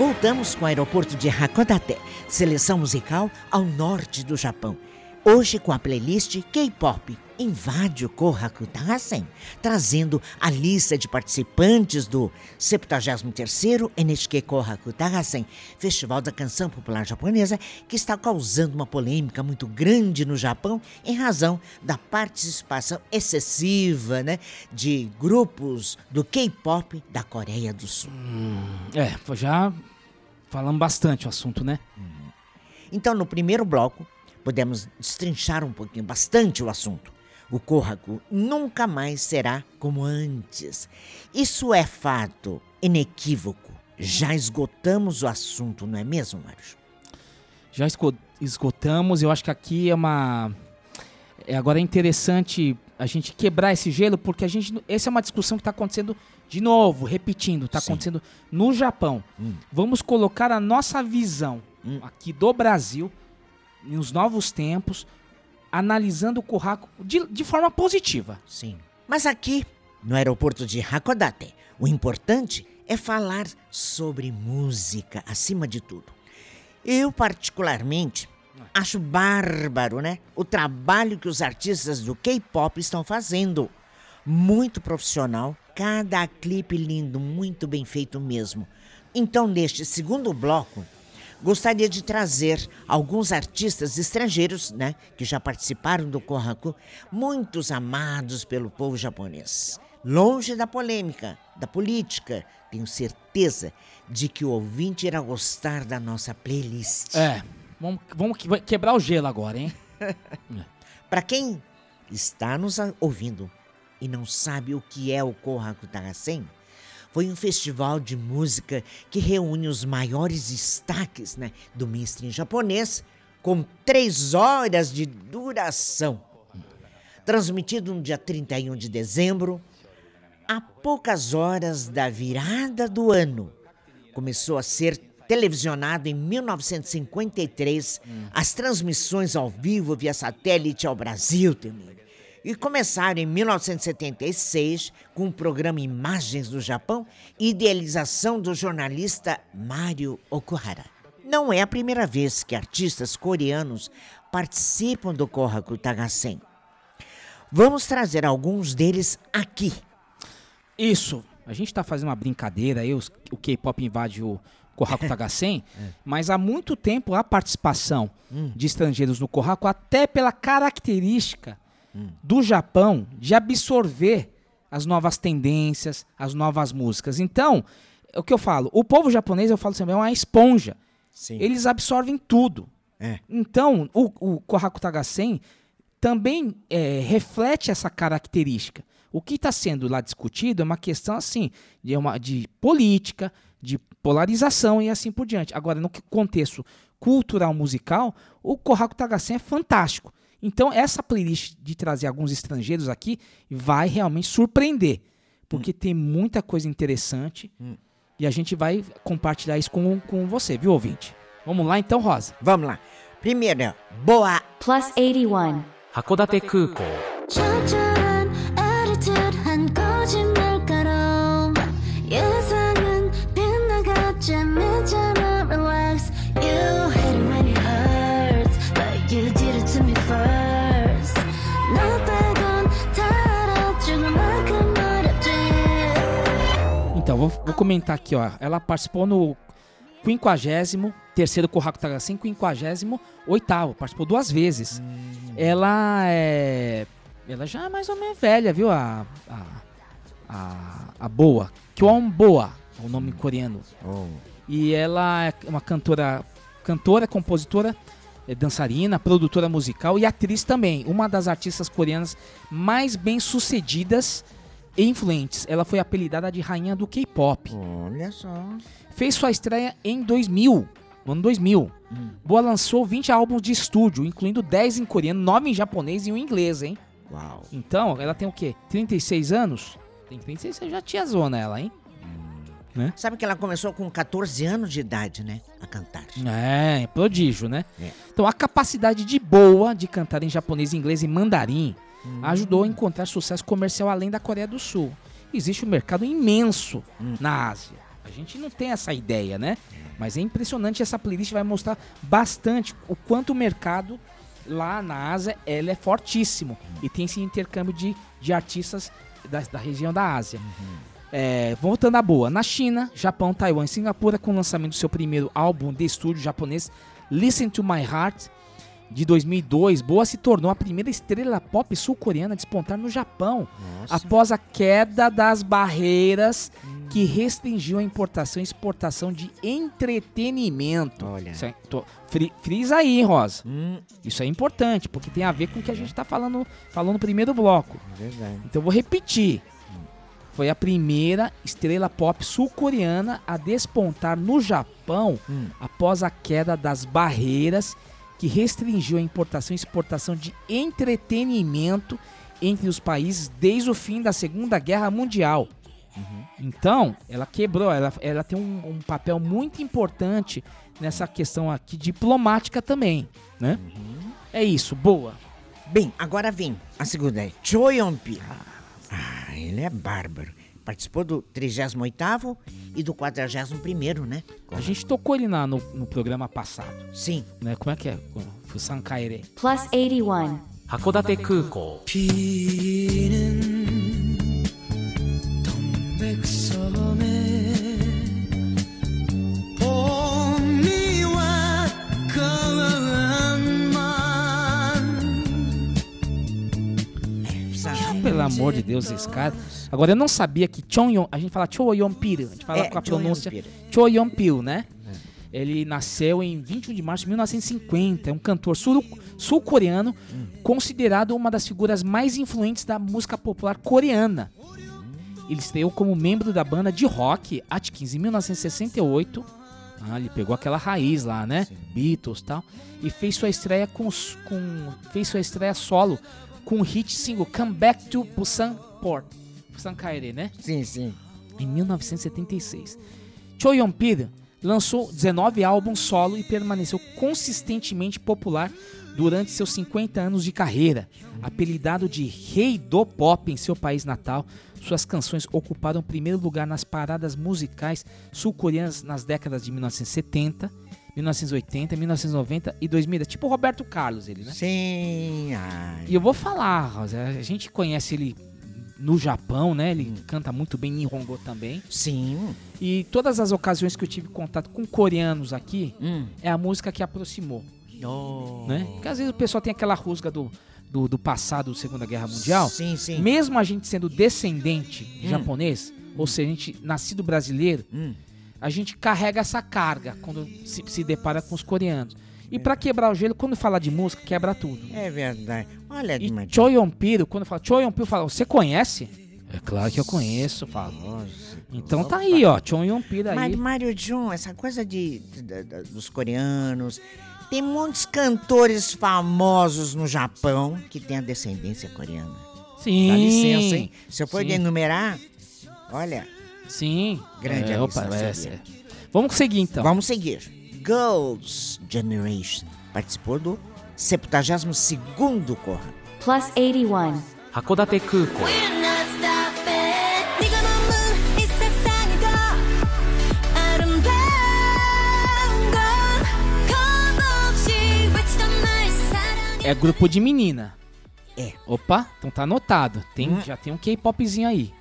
Voltamos com o aeroporto de Hakodate, seleção musical ao norte do Japão. Hoje com a playlist K-pop invade o Kohaku Tagasen, trazendo a lista de participantes do 73º NHK Kohaku Tagasen, Festival da Canção Popular Japonesa, que está causando uma polêmica muito grande no Japão em razão da participação excessiva, né, de grupos do K-pop da Coreia do Sul.
É, já falamos bastante o assunto, né?
Então, no primeiro bloco, podemos destrinchar um pouquinho, bastante o assunto. O Kohaku nunca mais será como antes. Isso é fato inequívoco. Já esgotamos o assunto, não é mesmo, Mário?
Já esgotamos, eu acho que aqui é uma. É, agora é interessante a gente quebrar esse gelo, porque a gente. Essa é uma discussão que está acontecendo de novo, repetindo, está acontecendo no Japão.
Hum.
Vamos colocar a nossa visão
Hum.
aqui do Brasil, nos novos tempos, analisando o Kohaku de, de forma positiva.
Sim. Mas aqui, no aeroporto de Hakodate, o importante é falar sobre música, acima de tudo. Eu, particularmente, acho bárbaro, né? O trabalho que os artistas do K-pop estão fazendo. Muito profissional, cada clipe lindo, muito bem feito mesmo. Então, neste segundo bloco, gostaria de trazer alguns artistas estrangeiros, né, que já participaram do Kohaku, muitos amados pelo povo japonês. Longe da polêmica, da política, tenho certeza de que o ouvinte irá gostar da nossa playlist.
É, vamos, vamos quebrar o gelo agora, hein?
Para quem está nos ouvindo e não sabe o que é o Kohaku Tagasen, foi um festival de música que reúne os maiores destaques né, do mainstream japonês com três horas de duração. Transmitido no dia 31 de dezembro, a poucas horas da virada do ano. Começou a ser televisionado em 1953, as transmissões ao vivo via satélite ao Brasil também. E começaram em 1976 com o programa Imagens do Japão, idealização do jornalista Mário Okuhara. Não é a primeira vez que artistas coreanos participam do Kohaku Tagasen. Vamos trazer alguns deles aqui.
Isso. A gente tá fazendo uma brincadeira aí, o K-pop invade o Kohaku Tagasen, mas há muito tempo a participação de estrangeiros no Kohaku, até pela característica do Japão de absorver as novas tendências, as novas músicas. Então, o que eu falo, o povo japonês, eu falo sempre, é uma esponja.
Sim.
Eles absorvem tudo.
É.
Então, o, o Kohaku Tagasen também é, reflete essa característica. O que está sendo lá discutido é uma questão assim de, uma, de política, de polarização e assim por diante. Agora, no contexto cultural musical, o Kohaku Tagasen é fantástico. Então, essa playlist de trazer alguns estrangeiros aqui vai realmente surpreender, porque hum. tem muita coisa interessante hum. e a gente vai compartilhar isso com, com você, viu, ouvinte? Vamos lá então, Rosa.
Vamos lá. Primeiro, boa.
Plus 81.
Hakodate Kuko. Tchau, tchau.
Vou, vou comentar aqui, ó. Ela participou no 50 terceiro Kohaku Tagasen, 58 participou duas vezes. Ela é. Ela já é mais ou menos velha, viu? A. A, a, a Boa. Kwon Boa, é o nome coreano.
Oh.
E ela é uma cantora, cantora, compositora, é dançarina, produtora musical e atriz também. Uma das artistas coreanas mais bem sucedidas e influentes. Ela foi apelidada de rainha do K-pop.
Olha só.
Fez sua estreia em 2000, no ano 2000. Boa lançou 20 álbuns de estúdio, incluindo 10 em coreano, 9 em japonês e um em inglês, hein?
Uau.
Então, ela tem o quê? 36 anos? Tem 36, você já tinha zona ela, hein?
Sabe que ela começou com 14 anos de idade, né? A cantar.
É, prodígio, né?
É.
Então, a capacidade de boa de cantar em japonês, inglês e mandarim ajudou a encontrar sucesso comercial além da Coreia do Sul. Existe um mercado imenso na Ásia. A gente não tem essa ideia, né? Mas é impressionante, essa playlist vai mostrar bastante o quanto o mercado lá na Ásia ela é fortíssimo. E tem esse intercâmbio de, de artistas da, da região da Ásia. É, voltando à boa, na China, Japão, Taiwan e Singapura, com o lançamento do seu primeiro álbum de estúdio japonês, Listen to My Heart, de 2002, Boa se tornou a primeira estrela pop sul-coreana a despontar no Japão, após a queda das barreiras que restringiu a importação e exportação de entretenimento.
Olha.
Isso é- tô- fri- frisa aí, Rosa.
Hum,
Isso é importante, porque tem a ver com o que a gente está falando, falando no primeiro bloco.
verdade.
Então vou repetir. Foi a primeira estrela pop sul-coreana a despontar no Japão
Hum.
após a queda das barreiras que restringiu a importação e exportação de entretenimento entre os países desde o fim da Segunda Guerra Mundial. Então, ela quebrou, ela, ela tem um, um papel muito importante nessa questão aqui diplomática também, né? É isso, boa.
Bem, agora vem a segunda é Choi Yong-pi. Ah, ele é bárbaro. Participou do 38º e do 41º, né?
A gente tocou ele na- no, no programa passado,
Sim.
né? Como é que é? O Fusan Kaere.
plus 81.
函館
amor de Deus, esse cara. Agora, eu não sabia que Chon a gente fala Cho Yong-pil, a gente fala
É,
com a pronúncia
Yong-pil.
Cho Yong-pil, né? Ele nasceu em 21 de março de 1950, é um cantor sul- sul-coreano, considerado uma das figuras mais influentes da música popular coreana. Ele estreou como membro da banda de rock Atkins em 1968. Ah, ele pegou aquela raiz lá, né? Beatles e tal. E fez sua estreia com, com fez sua estreia solo com o hit single Come Back to Busan Port. Busan Kaere, né?
Sim, sim.
Em 1976. Choi Yong-pil lançou 19 álbuns solo e permaneceu consistentemente popular durante seus 50 anos de carreira. Apelidado de Rei do Pop em seu país natal, suas canções ocuparam primeiro lugar nas paradas musicais sul-coreanas nas décadas de 1970, 1980, 1990 e 2000. Tipo o Roberto Carlos, ele, né?
Sim. Ai.
E eu vou falar, Rosa, a gente conhece ele no Japão, né? Ele canta muito bem em Nihongo também.
Sim.
E todas as ocasiões que eu tive contato com coreanos aqui,
Hum.
é a música que aproximou, né? Porque às vezes o pessoal tem aquela rusga do, do, do passado, Segunda Guerra Mundial.
Sim, sim.
Mesmo a gente sendo descendente de japonês, ou seja, a gente nascido brasileiro,
Hum.
A gente carrega essa carga quando se, se depara com os coreanos. E pra quebrar o gelo, quando fala de música, quebra tudo.
É verdade. Olha,
E. Choi Yong-pil, quando fala Choi Yong-pil, fala, você conhece? É claro que eu conheço, falo. Então tá aí, ó, Choi Yong-pil aí.
Mas, Mário Jun, essa coisa de, de- da- dos coreanos. Tem muitos cantores famosos no Japão que têm a descendência coreana.
Sim.
Dá licença, hein? Se eu for enumerar, olha,
Sim.
Grande
é, opa, é,
essa
é. Vamos seguir então.
Vamos seguir. Girls Generation participou do 72 segundo Corra.
Plus 81.
Hakodate Kuko.
É grupo de menina.
É.
Opa, então tá anotado. Tem,
hum.
Já tem um K-popzinho aí.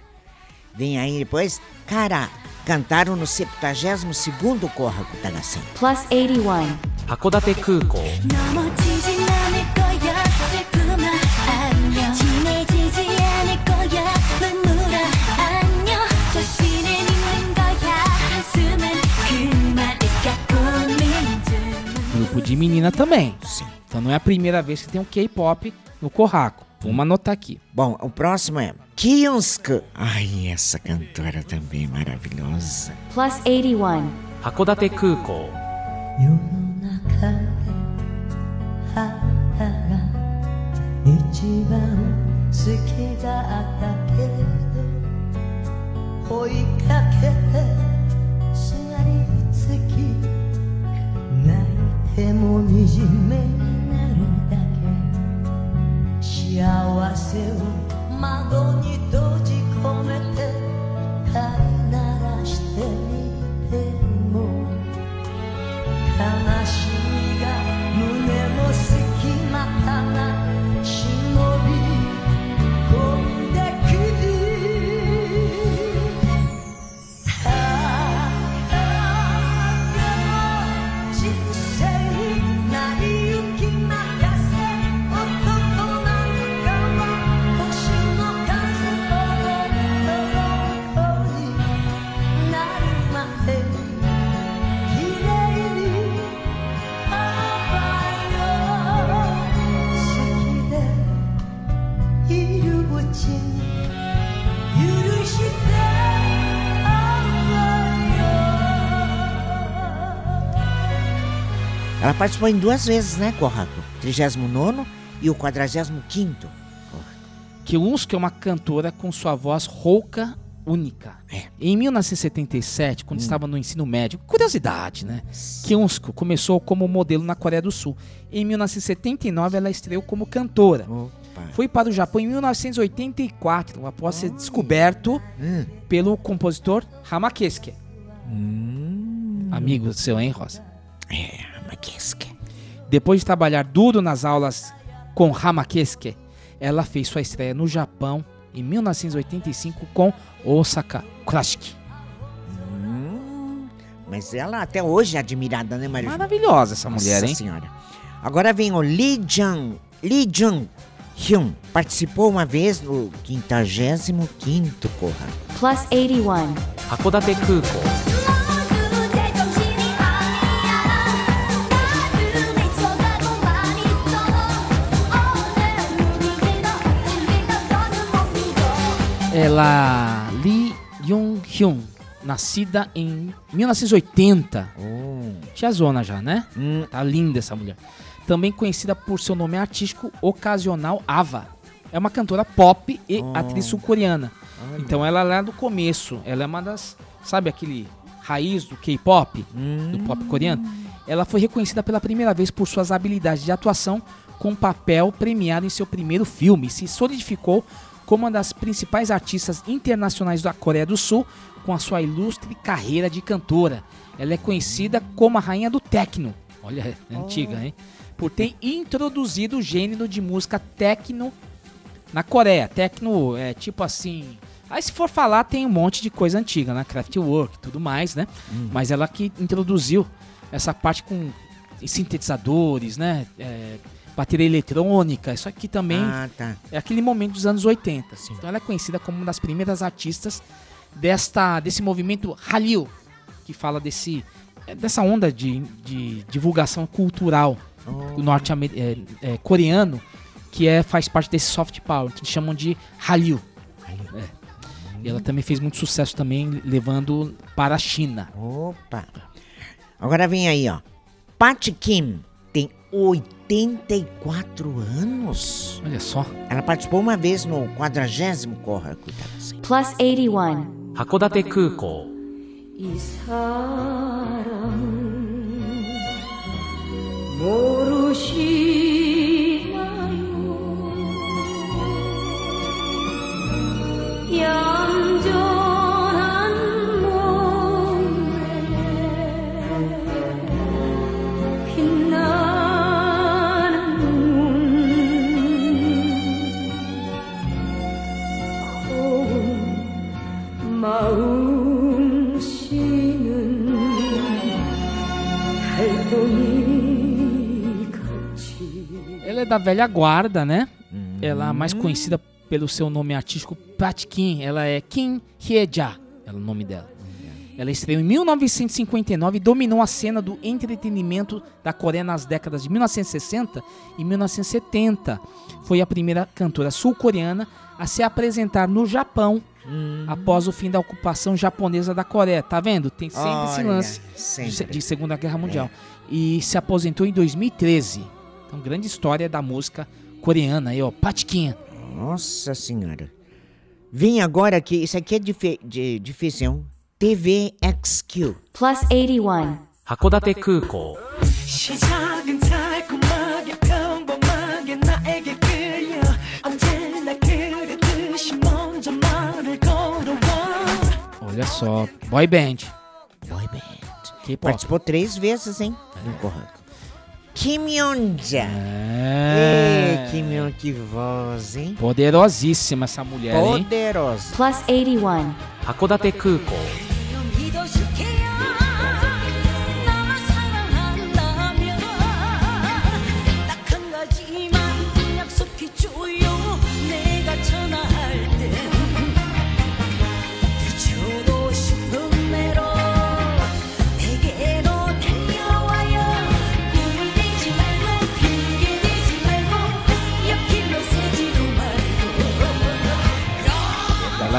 Vem aí depois, Cara, cantaram no 72º Corraco da Nação.
Plus 81.
Hakodate Kukou.
Grupo de menina também.
Sim.
Então não é a primeira vez que tem um K-pop no Corraco. Vamos anotar aqui.
Bom, o próximo é Kyunsk. Ai, essa cantora também maravilhosa.
Plus 81.
函館空港
世の中であなたが一番好きだったけれど追いかけてすがりつき泣いても惨めになるだ ao a seu madonito
Ela participou em duas vezes, né, Corraco? 39 e o 45º.
Kyunsk é uma cantora com sua voz rouca única.
É.
Em 1977, quando estava no ensino médio, curiosidade, né? Kyunsk começou como modelo na Coreia do Sul. Em 1979, ela estreou como cantora.
Opa.
Foi para o Japão em 1984, após ser descoberto
Hum.
pelo compositor Hamakesuke. Amigo seu, hein, Rosa?
É, Hamakesuke.
Depois de trabalhar duro nas aulas com Hamakesuke, ela fez sua estreia no Japão em 1985 com Osaka Classic.
Hum, mas ela até hoje é admirada, né, Maria?
Maravilhosa essa mulher,
Nossa
hein?
senhora. Agora vem o Lee Jung, Lee Jung Hyun. Participou uma vez no 55º Corraco.
Plus 81.
函館
Ela Lee Jung-hyun, nascida em 1980.
Oh.
Tiazona já, né?
Hum,
Tá linda essa mulher. Também conhecida por seu nome artístico ocasional Ava. É uma cantora pop e
Oh.
atriz sul-coreana. Então ela é lá do começo. Ela é uma das. Sabe aquele raiz do K-pop?
hum.
Do pop coreano? Ela foi reconhecida pela primeira vez por suas habilidades de atuação com papel premiado em seu primeiro filme e se solidificou como uma das principais artistas internacionais da Coreia do Sul com a sua ilustre carreira de cantora. Ela é conhecida como a rainha do techno. Olha, é antiga, hein? Por ter introduzido o gênero de música techno na Coreia. Techno é tipo assim. Aí se for falar, tem um monte de coisa antiga, né? Kraftwerk e tudo mais, né? Mas ela que introduziu essa parte com sintetizadores, né? É, bateria eletrônica. Isso aqui também
Ah, tá.
é aquele momento dos anos 80. Então ela é conhecida como uma das primeiras artistas desta, desse movimento Hallyu, que fala desse, é, dessa onda de, de divulgação cultural
Oh.
norte-coreano, que é, faz parte desse soft power, que chamam de Hallyu. É. E ela também fez muito sucesso também, levando para a China.
Opa. Agora vem aí, ó. Pat Kim tem 84 anos.
Olha só.
Ela participou uma vez no 40 Corra assim.
Plus 81.
Hakodate Kuko. 모르시나요?
Da velha guarda, né? Ela é mais
Hum.
conhecida pelo seu nome artístico Pat Kim. Ela é Kim Hye-ja, é o nome dela. Ela estreou em 1959 e dominou a cena do entretenimento da Coreia nas décadas de 1960 e 1970. Foi a primeira cantora sul-coreana a se apresentar no Japão após o fim da ocupação japonesa da Coreia. Tá vendo? Tem sempre esse
Olha,
lance de,
sempre.
se- de Segunda Guerra Mundial. E se aposentou em 2013. Então, grande história da música coreana aí, ó. Patiquinha.
Nossa senhora. Vim agora aqui, isso aqui é dife, de difícil. TVXQ.
Plus 81.
Hakodate Kuko.
Olha só, boy band.
Boy band. Participou três vezes, hein? É. Kim Yeon-ja.
É.
Ei, Kim Yeon, que voz, hein?
Poderosíssima essa mulher, hein?
Poderosa.
plus 81,
函館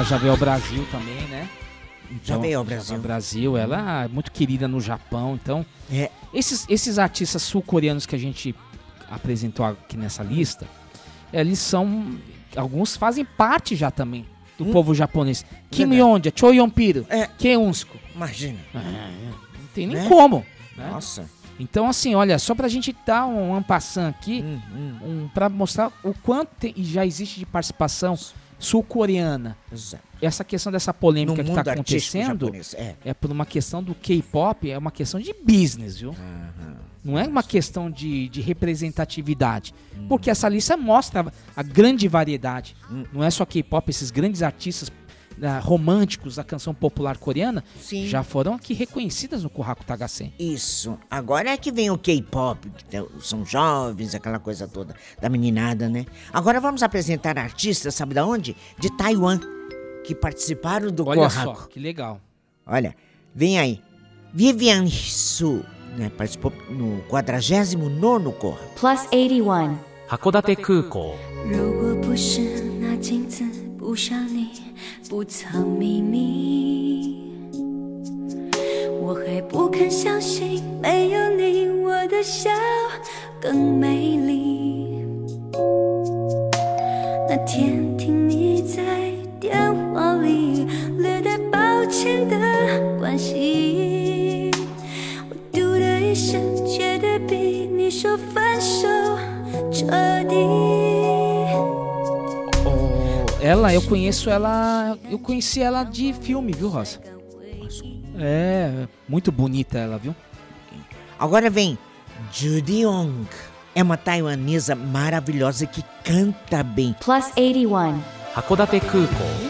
Ela já veio ao Brasil também, né?
Já veio ao Brasil.
Brasil. Ela é muito querida no Japão. Então,
É.
esses, esses artistas sul-coreanos que a gente apresentou aqui nessa lista, eles são. Alguns fazem parte já também do povo japonês. Kim
Verdade.
Yeon-ja, Choi Yeon-piro,
É.
Keunsko.
Imagina.
Não tem nem
Né?
como. né?
Nossa.
Então, assim, olha, só pra gente dar um ampassant aqui,
Hum, hum.
um, para mostrar o quanto tem- já existe de participação sul-coreana.
Exato.
Essa questão dessa polêmica
No
que está acontecendo
japonês, é.
é por uma questão do K-pop, é uma questão de business, viu? Não é uma questão de, de representatividade.
Hum.
Porque essa lista mostra a grande variedade.
Hum.
Não é só K-pop, esses grandes artistas ah, românticos da canção popular coreana
Sim.
já foram aqui reconhecidas no Kurraku Tagasen.
Isso. Agora é que vem o K-pop, que tão- são jovens, aquela coisa toda da meninada, né? Agora vamos apresentar artistas, sabe da onde? De Taiwan, que participaram do
Olha
Corraco.
só, que legal.
Olha, vem aí. Vivian Su, né? Participou no 49º Corraco.
plus 81,
函館空港
如果不是那镜子不像你， 不藏秘密，我还不肯相信没有你，我的笑更美丽。那天听你在电话里略带抱歉的关系，我嘟的一声，觉得比你说分手彻底。
Ela, eu conheço ela. Eu conheci ela de filme, viu, Rosa? É, muito bonita ela, viu?
Agora vem Judy Ong. É uma taiwanesa maravilhosa que canta bem.
plus 81,
函館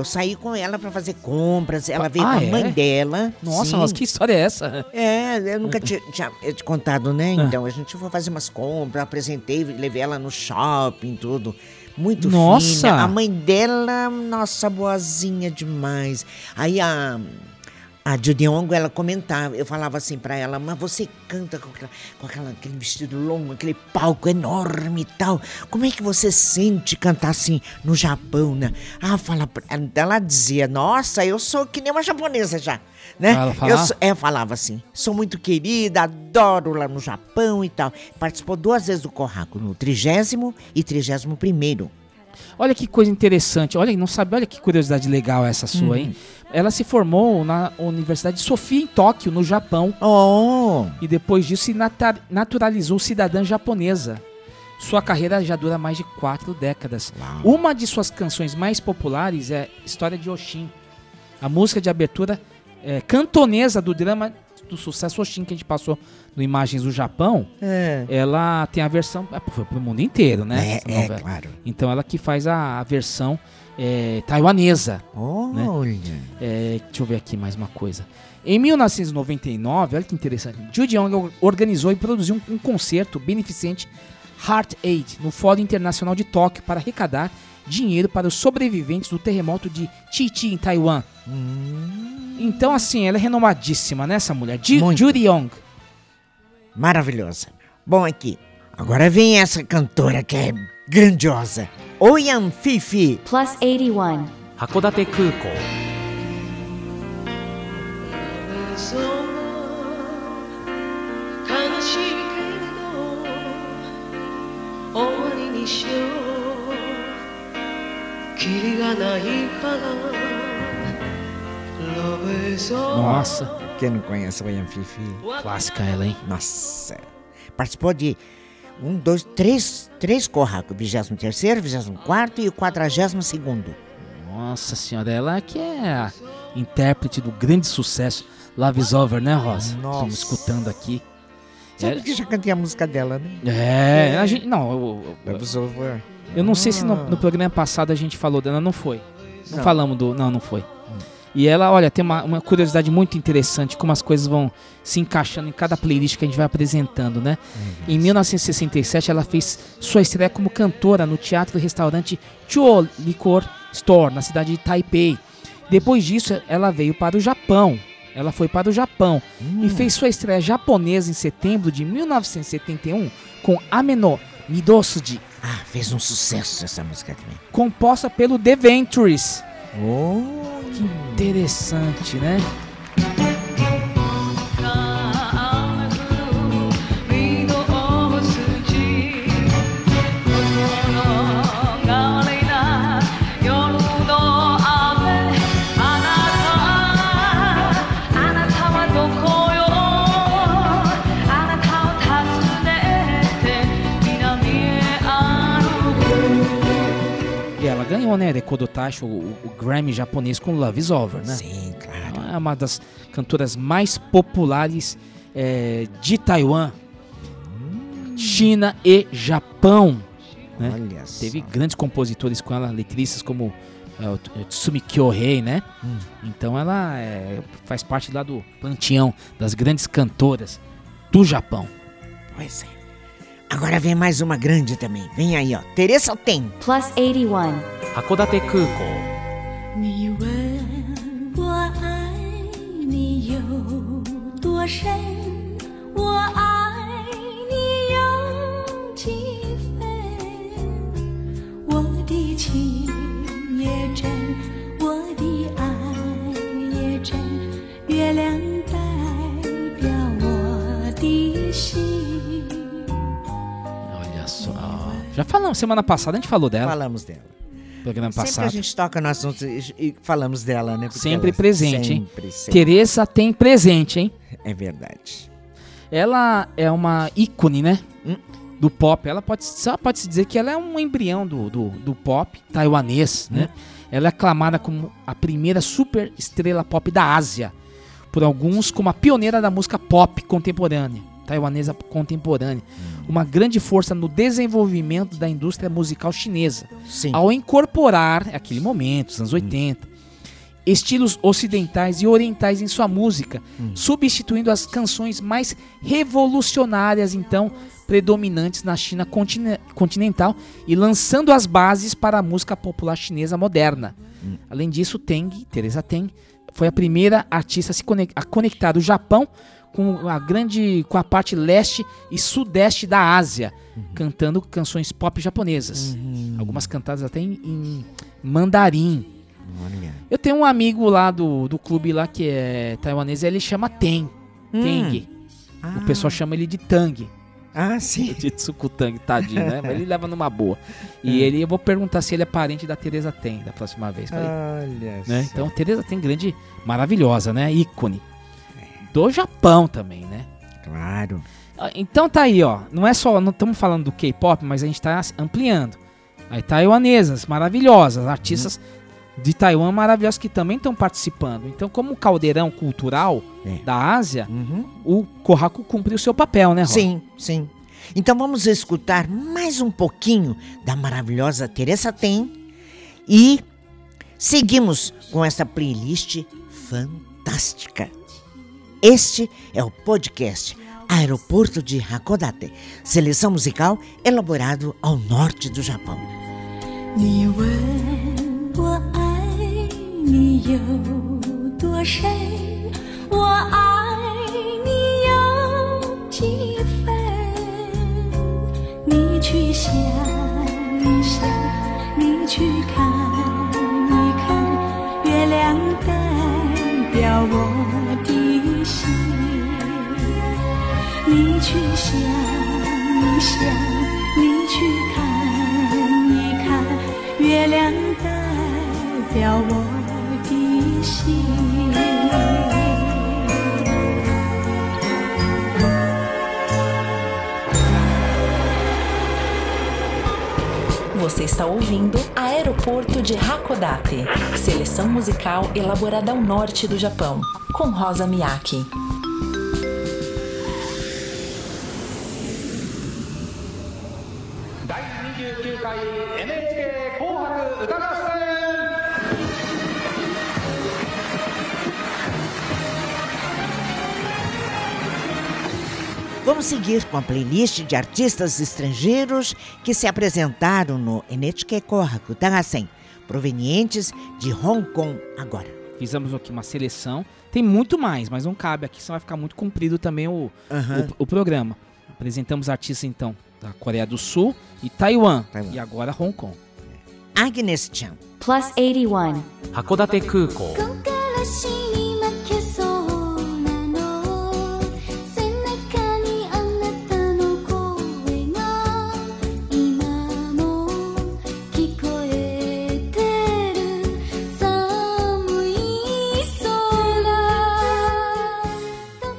eu saí com ela pra fazer compras. Ela veio
Ah,
com a mãe
é?
dela.
Nossa. Rosa, que história é essa?
É, eu nunca tinha, tinha eu te contado, né?
Ah.
Então, a gente foi fazer umas compras, apresentei, levei ela no shopping, tudo. Muito
Nossa!
fina. A mãe dela, nossa, boazinha demais. Aí a, A Judy Ongo, ela comentava, eu falava assim pra ela, mas você canta com, aquela, com aquela- aquele vestido longo, aquele palco enorme e tal. Como é que você sente cantar assim no Japão, né? Ah, fala, ela dizia, nossa, eu sou que nem uma japonesa já, né?
Ela
eu
falava?
sou- é, falava assim, sou muito querida, adoro lá no Japão e tal. Participou duas vezes do Corraco, no trigésimo e trigésimo primeiro.
Olha que coisa interessante. Olha, não sabe, olha que curiosidade legal essa sua, hein? Ela se formou na Universidade de Sofia em Tóquio, no Japão.
Oh!
E depois disso se naturalizou cidadã japonesa. Sua carreira já dura mais de quatro décadas. Uma de suas canções mais populares é História de Oshin. A música de abertura é, cantonesa do drama do sucesso Oshin que a gente passou no Imagens do Japão.
É.
Ela tem a versão. é, Foi pro mundo inteiro, né?
É, é, claro.
Então ela que faz a, a versão é, taiwanesa. né?
Olha.
É, deixa eu ver aqui mais uma coisa. Em 1999, olha que interessante, Judy Young organizou e produziu um, um concerto beneficente Heart Aid no Fórum Internacional de Tóquio para arrecadar dinheiro para os sobreviventes do terremoto de Chichi em Taiwan. Então, assim, ela é renomadíssima, né, essa mulher? Ju-. Judy Young.
Maravilhosa. Bom, aqui. Agora vem essa cantora que é grandiosa. Oyan Fifi.
Plus 81.
函館空港
悲しいけれど終わりにしようキリがないから Love is all
Nossa,
Quem não conhece Oyan Fifi?
clássica ela, hein?
Nossa. Participou de um, dois, três, três corracos. 23º, 24 e o 42º.
Nossa senhora, ela que é a intérprete do grande sucesso Love is Over, né, Rosa?
Nossa.
Estamos escutando aqui.
Sabe que já cantei a música dela, né?
É, a gente. Não, eu, eu-
Love is over.
eu não sei se no,
Ah.
no programa passado a gente falou dela, não foi. Não,
Não.
falamos do. Não, não foi. E ela, olha, tem uma, uma curiosidade muito interessante, como as coisas vão se encaixando em cada playlist que a gente vai apresentando, né? Em 1967, ela fez sua estreia como cantora no teatro e restaurante Chuo Liquor Store, na cidade de Taipei. Depois disso, ela veio para o Japão. Ela foi para o Japão e fez sua estreia japonesa em setembro de 1971 com Ameno Midosuji,
Ah, fez um sucesso essa música também.
composta pelo The Ventures.
Oh,
Que interessante, né? Ganhou, né, Taisho, o, o Grammy japonês com Love is Over, né?
sim, claro.
É uma das cantoras mais populares é, de Taiwan, China e Japão. né?
Olha só.
Teve grandes compositores com ela, letristas como é, T- Tsumi Kyohei, né?
Hum.
Então ela é, faz parte lá do panteão das grandes cantoras do Japão.
Pois é. Agora vem mais uma grande também. Vem aí, ó. Teresa tem.
Plus 81.
函館空港
你问我爱你有多深，我爱你有几分？我的情也真，
Já falamos, semana passada a gente falou dela,
Falamos dela.
programa
Sempre
passado.
a gente toca no assunto e, falamos dela, né? Porque
Sempre
ela
presente, hein?
sempre, sempre.
Teresa tem presente, hein?
É verdade.
Ela é uma ícone, né?
Hum.
Do pop. Ela pode, só pode se dizer que ela é um embrião do, do, do pop taiwanês, né? Ela é aclamada como a primeira super estrela pop da Ásia. Por alguns, como a pioneira da música pop contemporânea, taiwanesa contemporânea. Uma grande força no desenvolvimento da indústria musical chinesa.
Sim.
Ao incorporar, aquele momento, os anos 80, estilos ocidentais e orientais em sua música, substituindo as canções mais revolucionárias, então, predominantes na China contine- continental e lançando as bases para a música popular chinesa moderna. Além disso, Teng, Teresa Teng, foi a primeira artista a se conec- a conectar o Japão com a grande com a parte leste e sudeste da Ásia, cantando canções pop japonesas. Algumas cantadas até em, em mandarim.
Olha.
Eu tenho um amigo lá do, do clube lá que é taiwanês, ele chama Ten. Teng. O pessoal chama ele de Tang.
Ah, sim.
De Tsukutang, tadinho, né? Mas ele leva numa boa.
Hum.
E ele, eu vou perguntar se ele é parente da Teresa Ten da próxima vez. Falei,
Olha
né? Então, Teresa Ten grande, maravilhosa, né? Ícone. Do Japão também, né?
Claro.
Ah, Então tá aí, ó. Não é só, não estamos falando do K-pop, mas a gente tá ampliando. Aí taiwanesas, maravilhosas, artistas de Taiwan maravilhosos que também estão participando. Então, como caldeirão cultural
É.
da Ásia,
Uhum.
o Kohaku cumpriu o seu papel, né, Rô?
Sim, sim. Então vamos escutar mais um pouquinho da maravilhosa Teresa Tem e seguimos com essa playlist fantástica. Este é o podcast Aeroporto de Hakodate, seleção musical elaborado ao norte do Japão.
你你去想一想，你去看一看，月亮代表我的心。
Você está ouvindo Aeroporto de Hakodate, seleção musical elaborada ao norte do Japão, com Rosa Miyake.
Vamos seguir com a playlist de artistas estrangeiros que se apresentaram no NHK Kohaku Tagasen, provenientes de Hong Kong agora.
Fizemos aqui uma seleção. Tem muito mais, mas não cabe aqui, senão vai ficar muito comprido também o, o, o programa. Apresentamos artistas, então, da Coreia do Sul e Taiwan.
Taiwan.
E agora Hong Kong.
Agnes Chan.
plus 81,
函館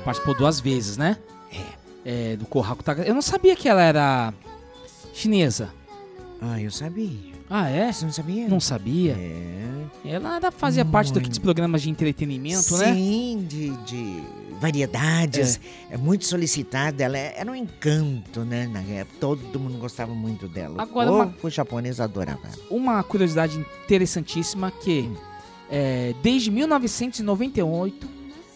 Participou duas vezes, né? É. do Kohaku Taga. Eu não sabia que ela era chinesa.
Ah, eu sabia.
Ah, é?
Você não sabia?
Não sabia.
É.
Ela era- fazia parte daqueles programas de entretenimento, né?
Sim, de, de variedades. É. muito solicitada. Ela é- era um encanto, né? Na época, todo mundo gostava muito dela.
Agora,
o
uma-
japonês adorava.
Uma curiosidade interessantíssima que é, desde 1998,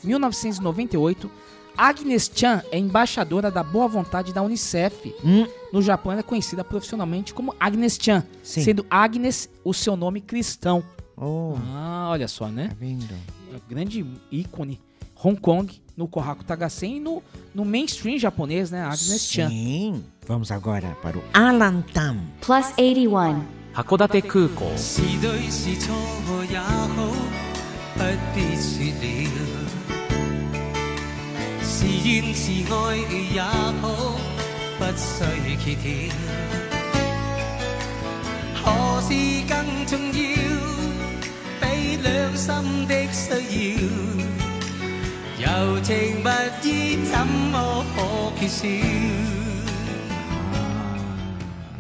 1998, Agnes Chan é embaixadora da boa vontade da Unicef.
Hum.
No Japão, ela é conhecida profissionalmente como Agnes Chan,
Sim.
sendo Agnes o seu nome cristão.
Oh.
Ah, olha só, né?
Tá vendo?
É grande ícone. Hong Kong, no Kohaku Tagasen e no, no mainstream japonês, né? Agnes Sim. Chan.
Sim. Vamos agora para o Alan Tam.
Plus 81.
Hakodate Kuko.
是，怨是爱也好，不需揭晓。何事更重要？比两心的需要，柔情蜜意怎么可缺少？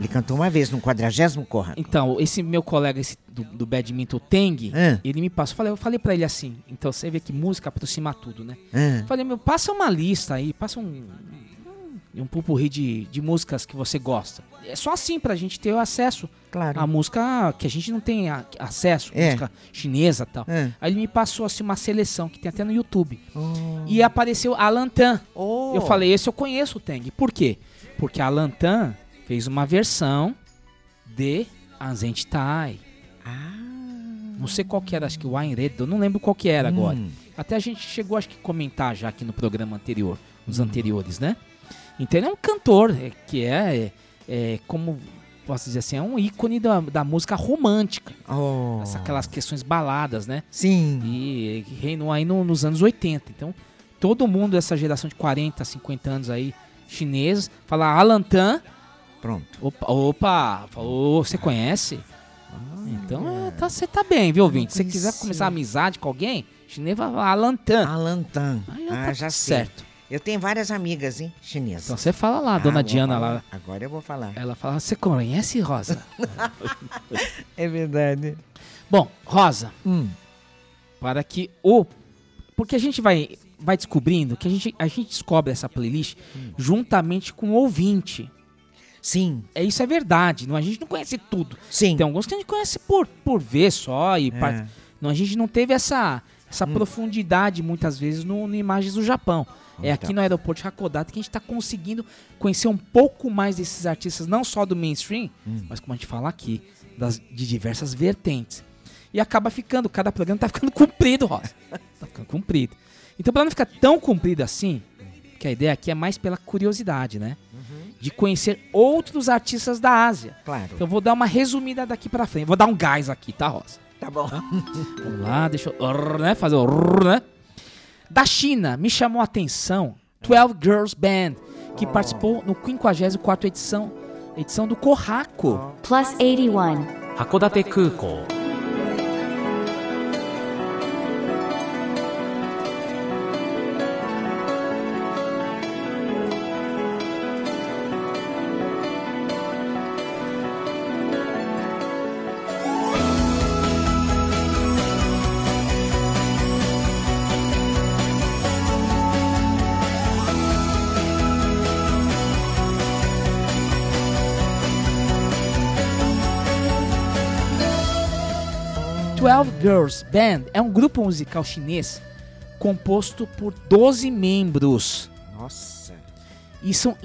Ele cantou uma vez no 40 Corra.
Então, esse meu colega esse do, do badminton, Teng,
É.
ele me passou. Falei, eu falei pra ele assim. Então você vê que música aproxima tudo, né?
Ah,
Falei, meu, passa uma lista aí, passa um. Um, pupurri de, de músicas que você gosta. É só assim pra gente ter o acesso
claro.
à música que a gente não tem a- acesso,
É.
música chinesa e tal.
É.
Aí ele me passou assim uma seleção que tem até no YouTube.
Oh.
E apareceu Alan Tan.
Oh.
Eu falei, esse eu conheço o Teng. Por quê? Porque a Alan Tan fez uma versão de Anzent Tai.
Ah.
Não sei qual que era, acho que o Ainredo, eu não lembro qual que era agora.
Hum.
Até a gente chegou, acho que, comentar já aqui no programa anterior, nos anteriores, né? Então ele é um cantor, é, que é, é, é, como posso dizer assim, é um ícone da, da música romântica.
Oh.
Essa- aquelas questões baladas, né?
Sim.
E, e reinou aí no- nos anos 80. Então, todo mundo dessa geração de 40, 50 anos aí, chineses, fala Alan Tan.
Pronto.
Opa, opa falou, você conhece? Então, é, tá- você tá bem, viu, ouvinte? Se você quiser começar amizade com alguém, chinês vai falar Alan Tan.
Alan Tan.
Aí
Ah,
tá
já sei.
certo.
Eu tenho várias amigas, hein, chinesas.
Então você fala lá,
Ah,
dona Diana
falar.
lá.
Agora eu vou falar.
Ela fala, você conhece, Rosa?
É verdade.
Bom, Rosa,
Hum.
para que o. Porque a gente vai, vai descobrindo que a gente, a gente descobre essa playlist juntamente com o ouvinte.
Sim.
É, isso é verdade. Não, a gente não conhece tudo.
Sim.
Tem alguns que a gente conhece por, por ver só. E
É.
par- não, a gente não teve essa, essa profundidade muitas vezes no, no Imagens do Japão. É aqui
Então.
no aeroporto de Hakodate que a gente está conseguindo conhecer um pouco mais desses artistas, não só do mainstream, mas como a gente fala aqui, das, de diversas vertentes. E acaba ficando, cada programa tá ficando comprido, Rosa. tá ficando comprido. Então, para não ficar tão comprido assim, que a ideia aqui é mais pela curiosidade, né? De conhecer outros artistas da Ásia.
Claro.
Então, eu vou dar uma resumida daqui pra frente. Vou dar um gás aqui, tá, Rosa?
Tá bom.
Vamos lá, deixa eu né, fazer o né? Da China, me chamou a atenção 12 Girls Band, que participou no 54º edição, edição do Corraco.
Plus 81.
函館
Girls Band é um grupo musical chinês composto por 12 membros.
Nossa.
E são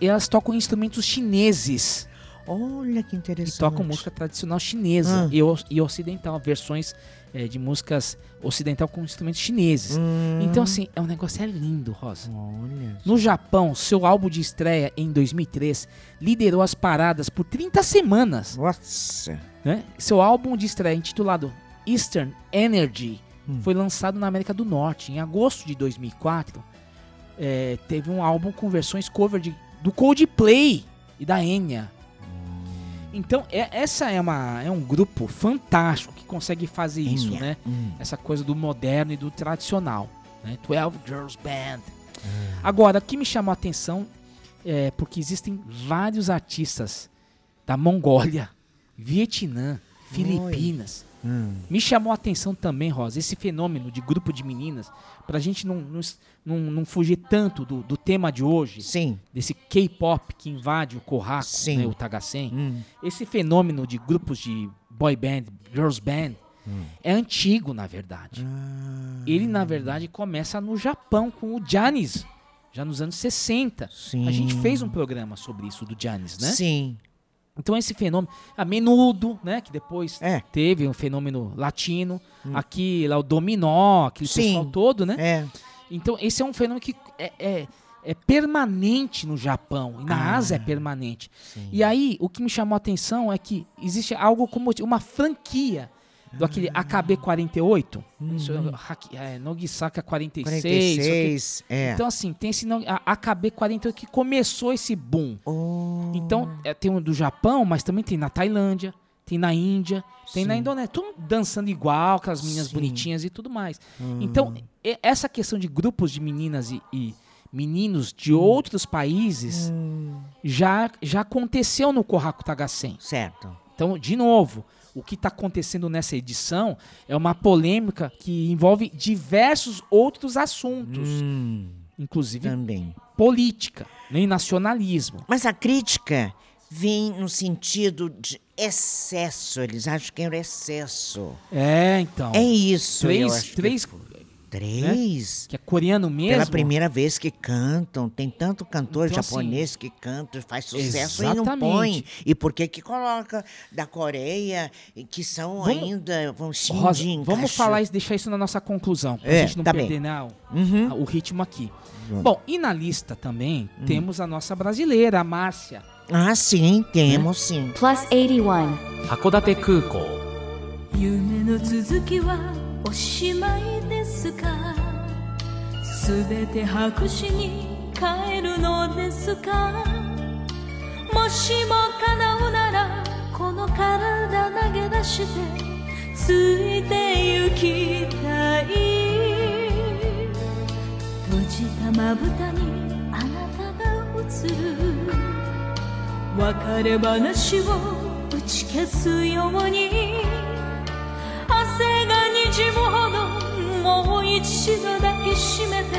elas tocam instrumentos chineses.
Olha que
E
interessante.
tocam música tradicional chinesa
Ah.
e, e ocidental, versões eh, de músicas ocidental com instrumentos chineses.
Hum.
Então, assim, é um negócio é lindo, Rosa.
Olha.
No Japão, seu álbum de estreia em 2003 liderou as paradas por 30 semanas.
Nossa.
né? Seu álbum de estreia, intitulado Eastern Energy, foi lançado na América do Norte. Em agosto de 2004, eh, teve um álbum com versões cover de, do Coldplay e da Enya. Então, é- essa é, uma, é um grupo fantástico que consegue fazer isso, né?
Hum.
Essa coisa do moderno e do tradicional. Né? 12 Girls Band. Agora, o que me chamou a atenção é porque existem vários artistas da Mongólia, Vietnã, Filipinas.
Hum.
Me chamou a atenção também, Rosa, esse fenômeno de grupo de meninas, pra gente não, não, não, fugir tanto do, do tema de hoje,
Sim.
desse K-pop que invade o
Sim.
né, o Tagasen.
Hum.
Esse fenômeno de grupos de boy band, girls band, é antigo, na verdade.
Ah.
Ele, na verdade, começa no Japão com o Janis, já nos anos 60.
Sim.
A gente fez um programa sobre isso do Janis, né?
Sim.
Então esse fenômeno, a menudo, né, que depois
É.
teve um fenômeno latino, aqui lá o dominó, aquele
Sim.
pessoal todo, né?
É.
Então esse é um fenômeno que é, é, é permanente no Japão e na
Ah.
Ásia é permanente. E aí o que me chamou a atenção é que existe algo como uma franquia do aquele AKB 48, isso é Nogisaka 46, isso aqui.
46. É.
Então, assim, tem esse no- a- AKB 48 que começou esse boom.
Oh.
Então, é, tem um do Japão, mas também tem na Tailândia, tem na Índia, tem na
Sim.
Indonésia. Tudo dançando igual, com as meninas
Sim.
bonitinhas e tudo mais.
Hum.
Então, essa questão de grupos de meninas e, e meninos de
Hum.
outros países já, já aconteceu no Kohaku Tagasen.
Certo.
Então, de novo, o que está acontecendo nessa edição é uma polêmica que envolve diversos outros assuntos,
Hum.
inclusive
Também.
política né, e nacionalismo.
Mas a crítica vem no sentido de excesso. Eles acham que é o excesso.
É, então.
É isso.
três,
acho que
três,
foi. Três?
Que é coreano mesmo.
Pela primeira vez que cantam. Tem tanto cantor
Então,
japonês que canta, faz sucesso e não
Exatamente.
põe. E por que que coloca da Coreia, e que são
Vamos-
ainda, vão se
Rosa,
indicar-
vamos falar e deixar isso na nossa conclusão, pra
É,
gente não
tá
perder
bem.
né, o,
Uhum.
a- o ritmo aqui.
Vamos.
Bom, e na lista também
Hum.
temos a nossa brasileira, a Márcia.
Ah, sim, temos sim.
Plus 81.
函館空港
夢の続きはおしまいです すか？すべて白紙に変えるのですか？もしも叶うならこの体投げ出してついて行きたい。閉じたまぶたにあなたが映る。別れ話を打ち消すように。汗がにじむほど もう一度抱きしめて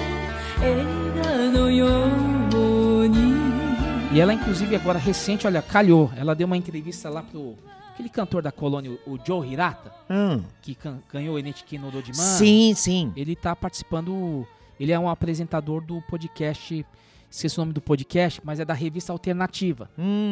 映画のように
E ela, inclusive, agora recente, olha, calhou. Ela deu uma entrevista lá pro aquele cantor da colônia, o Joe Hirata,
Hum.
que can- ganhou o Enetiki no Dodiman.
Sim, sim.
Ele tá participando, ele é um apresentador do podcast, esqueci o nome do podcast, mas é da revista Alternativa,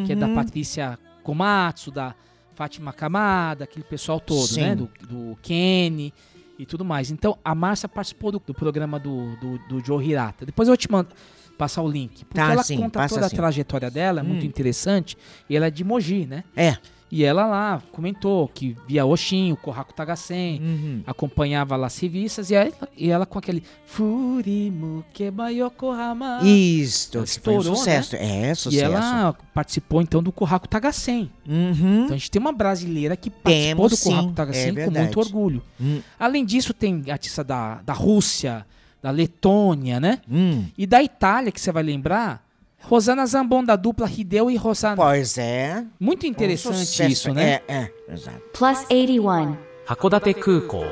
que é da
Uhum.
Patrícia Komatsu, da Fátima Kamada, aquele pessoal todo,
Sim.
né? Do, do Kenny e tudo mais. Então, a Márcia participou do, do programa do, do, do Joe Hirata. Depois eu te mando passar o link. Porque
Tá,
ela
sim,
conta toda
sim.
a trajetória dela, é muito
Hum.
interessante. E ela é de Mogi, né?
É.
E ela lá comentou que via Oshin, o Kohaku Tagasen,
Uhum.
acompanhava lá as revistas e ela, e ela com aquele Furimu Keba Yokohama.
Isto,
Ela
que foi um
estourou,
sucesso.
né?
É, sucesso.
E ela participou então do Kohaku Tagasen.
Uhum.
Então a gente tem uma brasileira que participou
Temos,
do Kohaku
sim,
Tagasen
é
com
verdade.
muito orgulho.
Hum.
Além disso, tem artista da, da Rússia, da Letônia, né?
Hum.
E da Itália, que você vai lembrar, Rosana Zambon, da dupla Hideo e Rosana.
Pois é.
Muito interessante
Um sucesso,
isso, né?
É, é, exato.
Plus 81.
函館空港
黄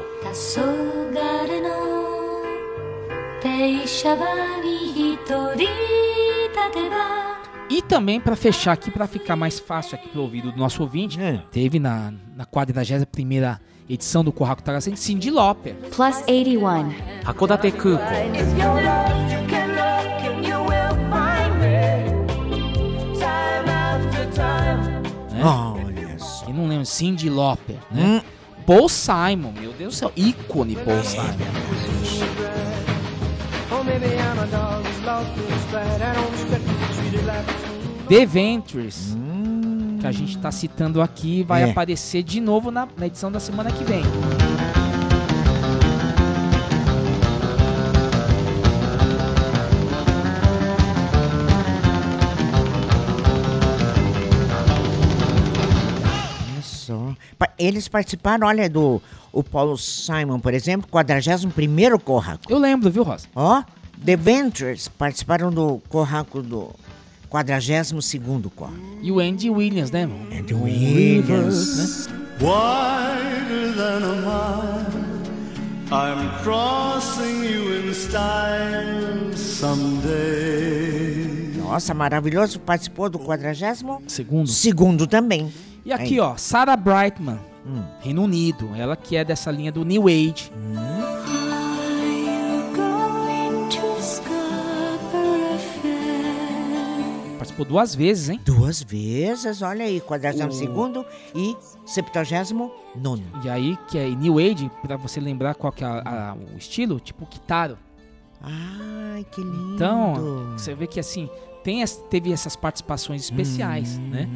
昏の停車場に一人立てば
E também, pra fechar aqui, pra ficar mais fácil aqui pro ouvido do nosso ouvinte,
Hum.
teve na, na 41 edição do Corraco Tagasen, Cindy Lauper.
Plus 81.
函館
Né?
Olha só.
Quem não lembra? Cindy Lauper, né? Paul Simon, meu Deus do céu, ícone Paul Simon.
A fool.
The Ventures, que a gente tá citando aqui, vai
É.
aparecer de novo na, na edição da semana que vem.
Eles participaram, olha, do o Paulo Simon, por exemplo, 41º Corraco.
Eu lembro, viu, Rosa?
Ó, The Ventures participaram do Corraco do 42º Corraco.
E o Andy Williams, né?
Andy
O
Williams.
né?
Wider than a mile, I'm crossing you in style someday.
Nossa, maravilhoso. Participou do 42º?
Segundo.
Segundo também.
E aqui,
Aí.
ó, Sarah Brightman,
Hum.
Reino Unido. Ela que é dessa linha do New Age.
Fair
Participou duas vezes, hein?
Duas vezes, olha aí, 42º e 79º.
E aí, que é New Age, pra você lembrar qual que é a- a- o estilo, tipo Kitaro.
Ai, que lindo.
Então, você vê que assim, tem teve essas participações especiais, né?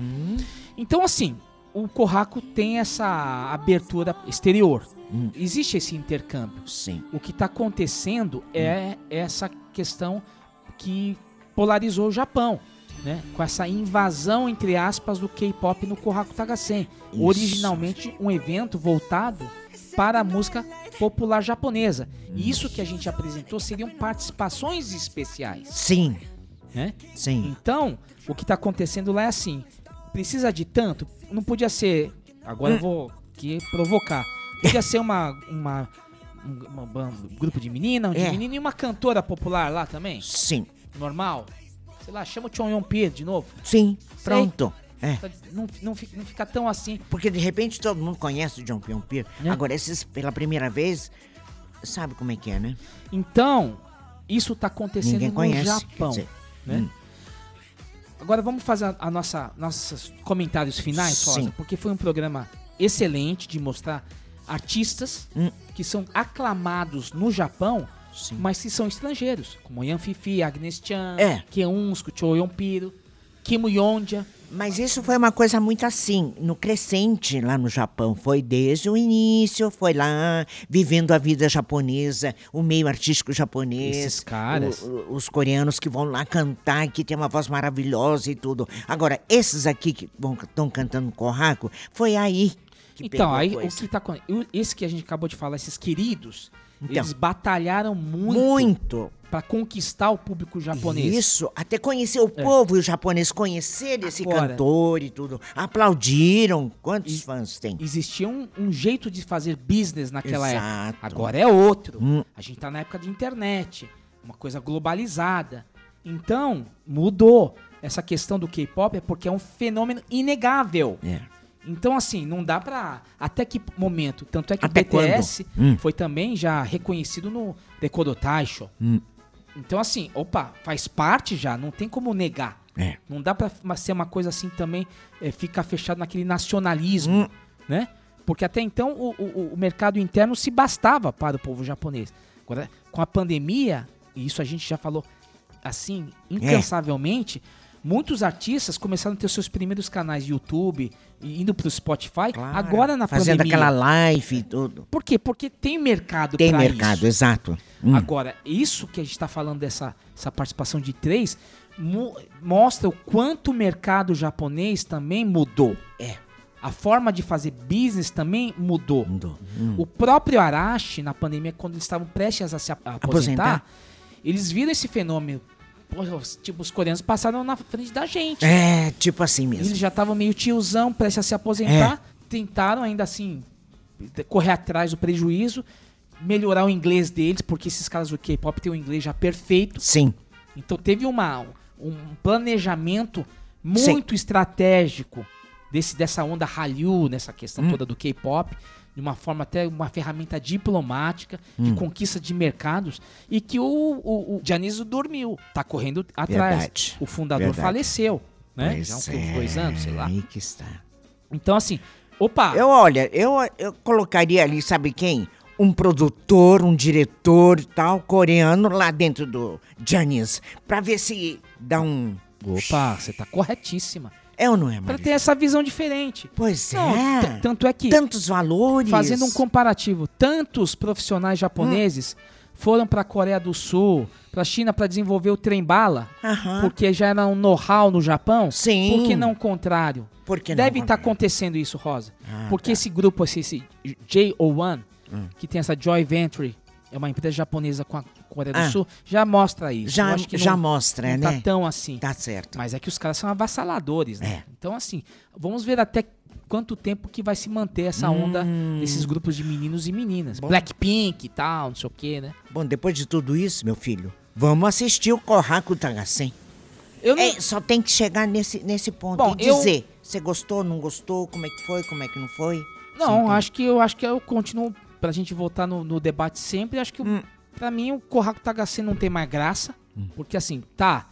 Então, assim, o Corraco tem essa abertura exterior.
Hum.
Existe esse intercâmbio.
Sim.
O que está acontecendo é essa questão que polarizou o Japão, né? Com essa invasão, entre aspas, do K-pop no Kohaku Tagasen.
Isso.
Originalmente um evento voltado para a música popular japonesa. E isso que a gente apresentou seriam participações especiais,
Sim,
né?
sim.
Então, o que está acontecendo lá é assim: precisa de tanto? Não podia ser. Agora eu vou aqui provocar. Podia ser uma. uma um, uma um grupo de menina, um de
É.
menino e uma cantora popular lá também?
Sim,
Normal? Sei lá, chama o Chon Yon de novo.
sim. Pronto. É.
Não, não, fica, não fica tão assim.
Porque de repente todo mundo conhece o John Pion Pier.
É.
Agora, esses pela primeira vez sabe como é que é, né?
Então, isso está acontecendo
Ninguém
no
conhece,
Japão.
quer dizer,
né?
hum.
Agora vamos fazer a, a nossa nossos comentários finais,
Sim.
Rosa, porque foi um programa excelente de mostrar artistas
Hum.
que são aclamados no Japão, mas que são estrangeiros, como Yan Fifi, Agnes Chan,
É.
Keunsko, Cho Yonpiro, Kim Yonja.
Mas isso foi uma coisa muito assim, no crescente lá no Japão. Foi desde o início, foi lá, vivendo a vida japonesa, o meio artístico japonês.
Esses caras.
o- os coreanos que vão lá cantar, que tem uma voz maravilhosa e tudo. Agora, esses aqui que estão cantando Corraco, foi aí que
Então, aí
coisa.
o que tá esse que a gente acabou de falar, esses queridos,
Então.
eles batalharam muito,
Muito.
Para conquistar o público japonês.
Isso, até conhecer o povo e o japonês, conhecer esse
Agora-
cantor e tudo. Aplaudiram. Quantos fãs tem?
Existia um, um jeito de fazer business naquela
Exato.
época. Agora é outro.
Hum.
A gente tá na época de internet, uma coisa globalizada. Então, mudou. Essa questão do K-pop é porque é um fenômeno inegável.
É.
Então, assim, não dá pra. Até que momento? Tanto é que
Até
o BTS
quando? Hum.
foi também já reconhecido no Taisho.
Hum.
Então, assim, opa, faz parte já, não tem como negar.
É.
Não dá pra ser uma coisa assim também, é, ficar fechado naquele nacionalismo,
Hum.
né? Porque até então o, o- o mercado interno se bastava para o povo japonês. Agora, com a pandemia, e isso a gente já falou assim,
É.
muitos artistas começaram a ter seus primeiros canais de YouTube, indo pro Spotify, agora na
Fazendo
pandemia.
aquela live e tudo.
Por quê? Porque tem mercado
Tem mercado,
isso.
exato. Hum.
Agora, isso que a gente está falando dessa essa participação de três mo- mostra o quanto o mercado japonês também mudou.
É.
A forma de fazer business também mudou.
Mudou. Hum.
O próprio Arashi, na pandemia, quando eles estavam prestes a se ap- aposentar,
Aposentar?
eles viram esse fenômeno. Tipo, os coreanos passaram na frente da gente.
É, tipo assim mesmo.
Eles já estavam meio tiozão, prestes a se
É.
aposentar. Tentaram ainda assim correr atrás do prejuízo, melhorar o inglês deles, porque esses caras do K-pop têm o inglês já perfeito.
Sim.
Então teve uma, um planejamento muito estratégico desse, dessa onda Hallyu, nessa questão
Hum.
toda do K-pop, de uma forma até uma ferramenta diplomática de
Hum.
conquista de mercados e que o, o, o dormiu, tá correndo atrás.
Verdade.
O fundador
Verdade.
faleceu, né?
Pois
Já uns
é,
dois anos, sei lá.
Aí que está.
Então assim, opa,
Eu, olha, eu, eu colocaria ali, sabe quem? Um produtor, um diretor tal, coreano lá dentro do Janis, pra ver se dá um...
opa, você tá corretíssima.
É ou não é,
Pra ter essa visão diferente.
Pois
Não,
é.
tanto é que
Tantos valores.
Fazendo um comparativo, tantos profissionais japoneses foram para a Coreia do Sul, para a China para desenvolver o trem bala,
Aham.
porque já era um know-how no Japão.
Sim.
Por que não o contrário?
Por que não
Deve estar
contrário?
acontecendo isso, Rosa.
Ah,
porque
tá.
esse grupo, esse, esse JO1,
Hum.
que tem essa Joy Venture, é uma empresa japonesa com a Coreia do
Ah.
Sul, já mostra isso.
Já-
Eu
já
não-
mostra,
não
né?
Tá tão assim.
Tá certo.
Mas é que os caras são avassaladores, né?
É.
Então, assim, vamos ver até quanto tempo que vai se manter essa onda
Hum.
desses grupos de meninos e meninas. Blackpink e tal, não sei o quê, né?
Bom, depois de tudo isso, meu filho, vamos assistir o Corraco Tagacem.
Eu não...
É, só tem que chegar nesse, nesse ponto
Bom,
e
eu-
dizer, você gostou, não gostou, como é que foi, como é que não foi.
Não,
Sim,
acho que eu acho que eu continuo pra gente voltar no, no debate sempre, acho que
Hum.
Pra mim o Corraco THC não tem mais graça, porque assim, tá,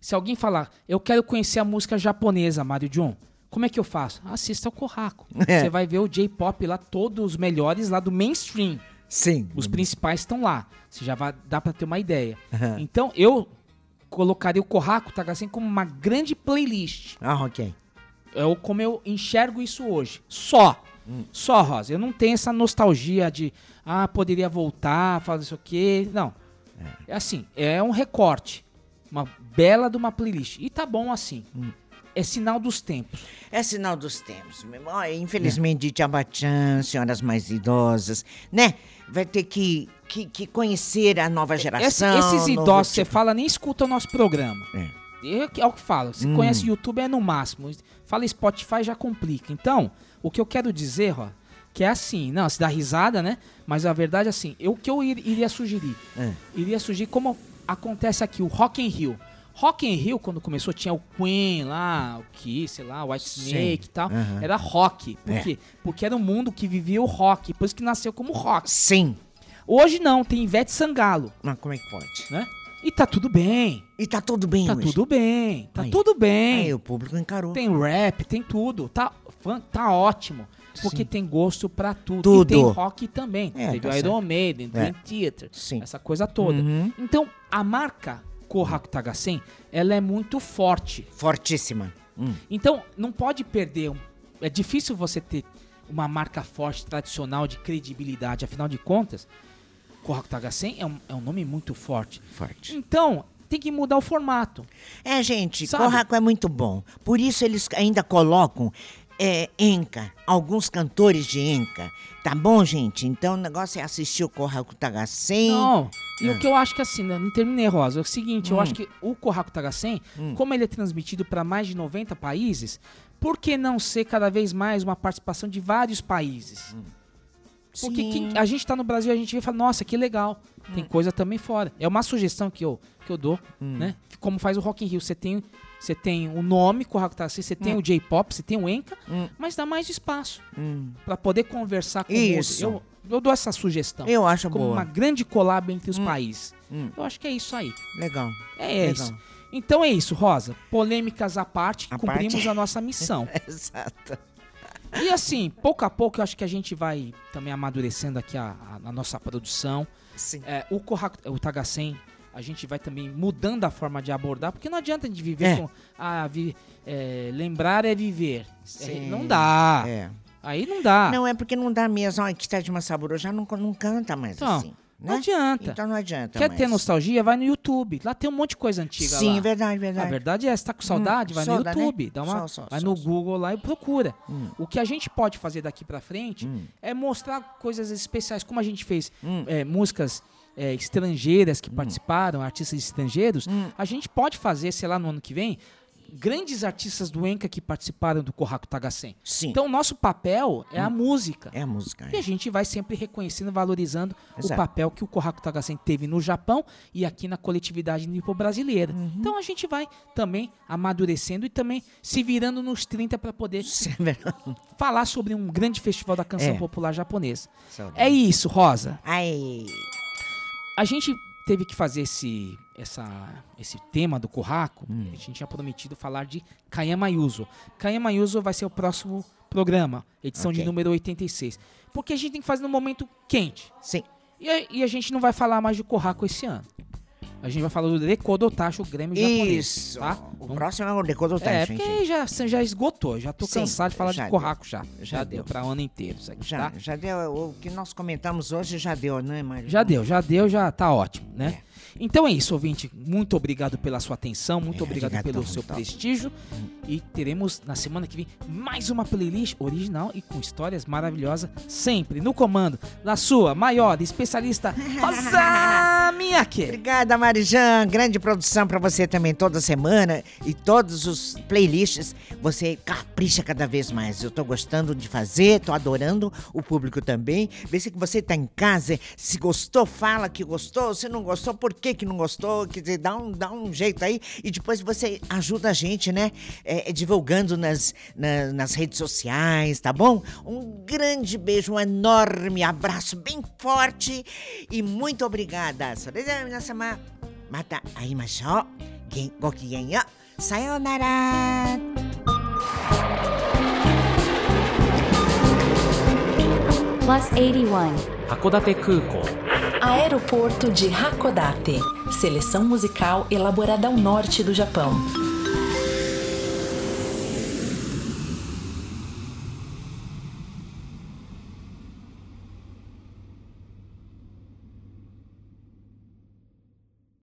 se alguém falar, eu quero conhecer a música japonesa, Mario John, como é que eu faço? Assista o Corraco.
É.
Você vai ver o J-pop lá, todos os melhores lá do mainstream.
Sim.
Os principais estão lá. Você já vai dá pra ter uma ideia.
Aham.
Então, eu colocaria o Corraco THC como uma grande playlist.
Ah, ok.
É como eu enxergo isso hoje. Só.
Hum.
Só, Rosa. Eu não tenho essa nostalgia de, ah, poderia voltar, fazer isso aqui. Não. É. assim, é um recorte. Uma bela de uma playlist. E tá bom assim.
Hum.
É sinal dos tempos.
É sinal dos tempos. Infelizmente, Tchabachan, senhoras mais idosas, né? Vai ter que, que, que conhecer a nova
Esse-
geração.
esses
novo
idosos, você
tipo-
fala, nem escuta o nosso programa.
É.
Eu, é o que falo. Se
Hum.
conhece YouTube é no máximo. Fala Spotify já complica. Então, o que eu quero dizer, ó, que é assim, não, se dá risada, né? Mas a verdade é assim, eu, o que eu ir- iria sugerir?
É.
Iria sugerir como acontece aqui, o Rock in Rio. Rock in Rio, quando começou, tinha o Queen lá, o Kiss, sei lá, o White
Sim.
Snake e tal.
Aham.
Era rock. Por
É.
quê? Porque era um mundo que vivia o rock. Por isso que nasceu como rock.
Sim.
Hoje não, tem Ivete Sangalo,
Mas como é que pode?
né? E tá tudo bem.
E tá tudo bem
Tá
hoje.
tudo bem. Tá
Aí.
tudo bem.
Aí o público encarou.
Tem rap, tem tudo. Tá, tá ótimo. Porque tem gosto pra tudo.
Tudo.
E tem rock também.
É,
Teve
tá
Iron. Maiden,
É.
Dream Theater,
Sim.
essa coisa toda.
Uhum.
Então, a marca Kohaku Tagasen, ela é muito forte.
Fortíssima. Hum.
Então, não pode perder. É difícil você ter uma marca forte, tradicional, de credibilidade. Afinal de contas, Kohaku Tagasen é um, é um nome muito forte.
Forte.
Então, tem que mudar o formato.
É, gente,
Sabe?
Corraco é muito bom. Por isso eles ainda colocam é, Enca, alguns cantores de Enca. Tá bom, gente? Então o negócio é assistir o Corraco Tagacem.
Não. E
É.
o que eu acho que assim, né, não terminei, Rosa, é o seguinte, eu
Hum.
acho que o Kohaku Tagasen,
Hum.
como ele é transmitido para mais de 90 países, por que não ser cada vez mais uma participação de vários países? Porque quem- a gente tá no Brasil, a gente vê e fala, nossa, que legal. Tem
Hum.
coisa também fora. É uma sugestão que eu, que eu dou,
Hum.
né? Como faz o Rock in Rio. Você tem, você tem o nome Kohaku Tagasen, você tem
Hum.
o J-Pop, você tem o Enka,
Hum.
mas dá mais espaço
Hum.
para poder conversar com
Isso.
o outro. Eu, eu dou essa sugestão.
Eu acho
como
boa.
uma grande collab entre os
Hum.
países.
Hum.
Eu acho que é isso aí.
Legal.
É
Legal.
isso. Então é isso, Rosa. Polêmicas à parte,
À
cumprimos
parte.
a nossa missão.
Exato.
E assim, pouco a pouco, eu acho que a gente vai também amadurecendo aqui a, a- a nossa produção.
Sim.
É, o Kohaku, o Tagasen, a gente vai também mudando a forma de abordar, porque não adianta de viver
É.
com. Ah, vi- é, lembrar é viver. É, não dá.
É.
Aí não dá.
Não, é porque não dá mesmo. Olha, que está de Massaburo já não, não canta mais
Então,
assim.
Não
né?
adianta.
Então não adianta
Quer ter nostalgia? Vai no YouTube. Lá tem um monte de coisa antiga
Sim,
lá.
verdade, verdade.
A verdade é, você tá com saudade,
Hum,
vai
soda,
no
né?
YouTube, dá uma,
Só, só,
vai
só,
no. Google lá e procura.
Hum.
O que a gente pode fazer daqui pra frente
Hum.
é mostrar coisas especiais, como a gente fez
Hum.
é, músicas é, estrangeiras que participaram, artistas estrangeiros,
Hum.
a gente pode fazer, sei lá, no ano que vem, grandes artistas do Enca que participaram do Kohaku Tagasen.
Sim.
Então, o nosso papel é a música.
É a música.
E a gente vai sempre reconhecendo e valorizando o
Exato.
papel que o Kohaku Tagasen teve no Japão e aqui na coletividade nipo-brasileira.
Uhum.
Então a gente vai também amadurecendo e também se virando nos 30 para poder
é
falar sobre um grande festival da canção
É.
popular japonesa.
Saudade.
É isso, Rosa.
Ai.
A gente teve que fazer esse, essa, esse tema do Kohaku.
Hum.
A gente tinha prometido falar de Kayama Yuzo. Kayama Yuzo vai ser o próximo programa, edição de
Ok.
número 86. Porque a gente tem que fazer no momento quente.
Sim.
E a, e a gente não vai falar mais de Kohaku esse ano. A gente vai falar do Rekodo Tacho, o Grêmio japonês.
Isso.
Tá?
O
Vamos-
próximo é o Decodo
É, porque aí já, já esgotou. Já tô
Sim,
cansado de falar de. Kohaku já. Já,
Já
deu
deu.
pra ano inteiro isso aqui,
Já,
tá?
já deu. O que nós comentamos hoje já deu, né, Mário?
Já deu, já deu, já tá ótimo, né? Então é isso, ouvinte. Muito obrigado pela sua atenção, muito
É,
obrigado pelo seu prestígio. E teremos na semana que vem mais uma playlist original e com histórias maravilhosas, sempre no comando da sua maior especialista, Rosa Miyake.
Obrigada, Marijan. Grande produção pra você também toda semana. E todos os playlists, você capricha cada vez mais. Eu tô gostando de fazer, tô adorando o público também. Vê se você tá em casa, se gostou, fala que gostou. Se não gostou, por que que não gostou? Quer dizer, dá um, dá um jeito aí. E depois você ajuda a gente, né? É, é, divulgando nas, na- nas redes sociais, tá bom? Um grande beijo, um enorme abraço bem forte e muito obrigada. それでは皆様また会いましょう。げんごきげんよう。さようなら。
Plus 81.
函館空港
Aeroporto de Hakodate. Seleção musical elaborada ao norte do Japão.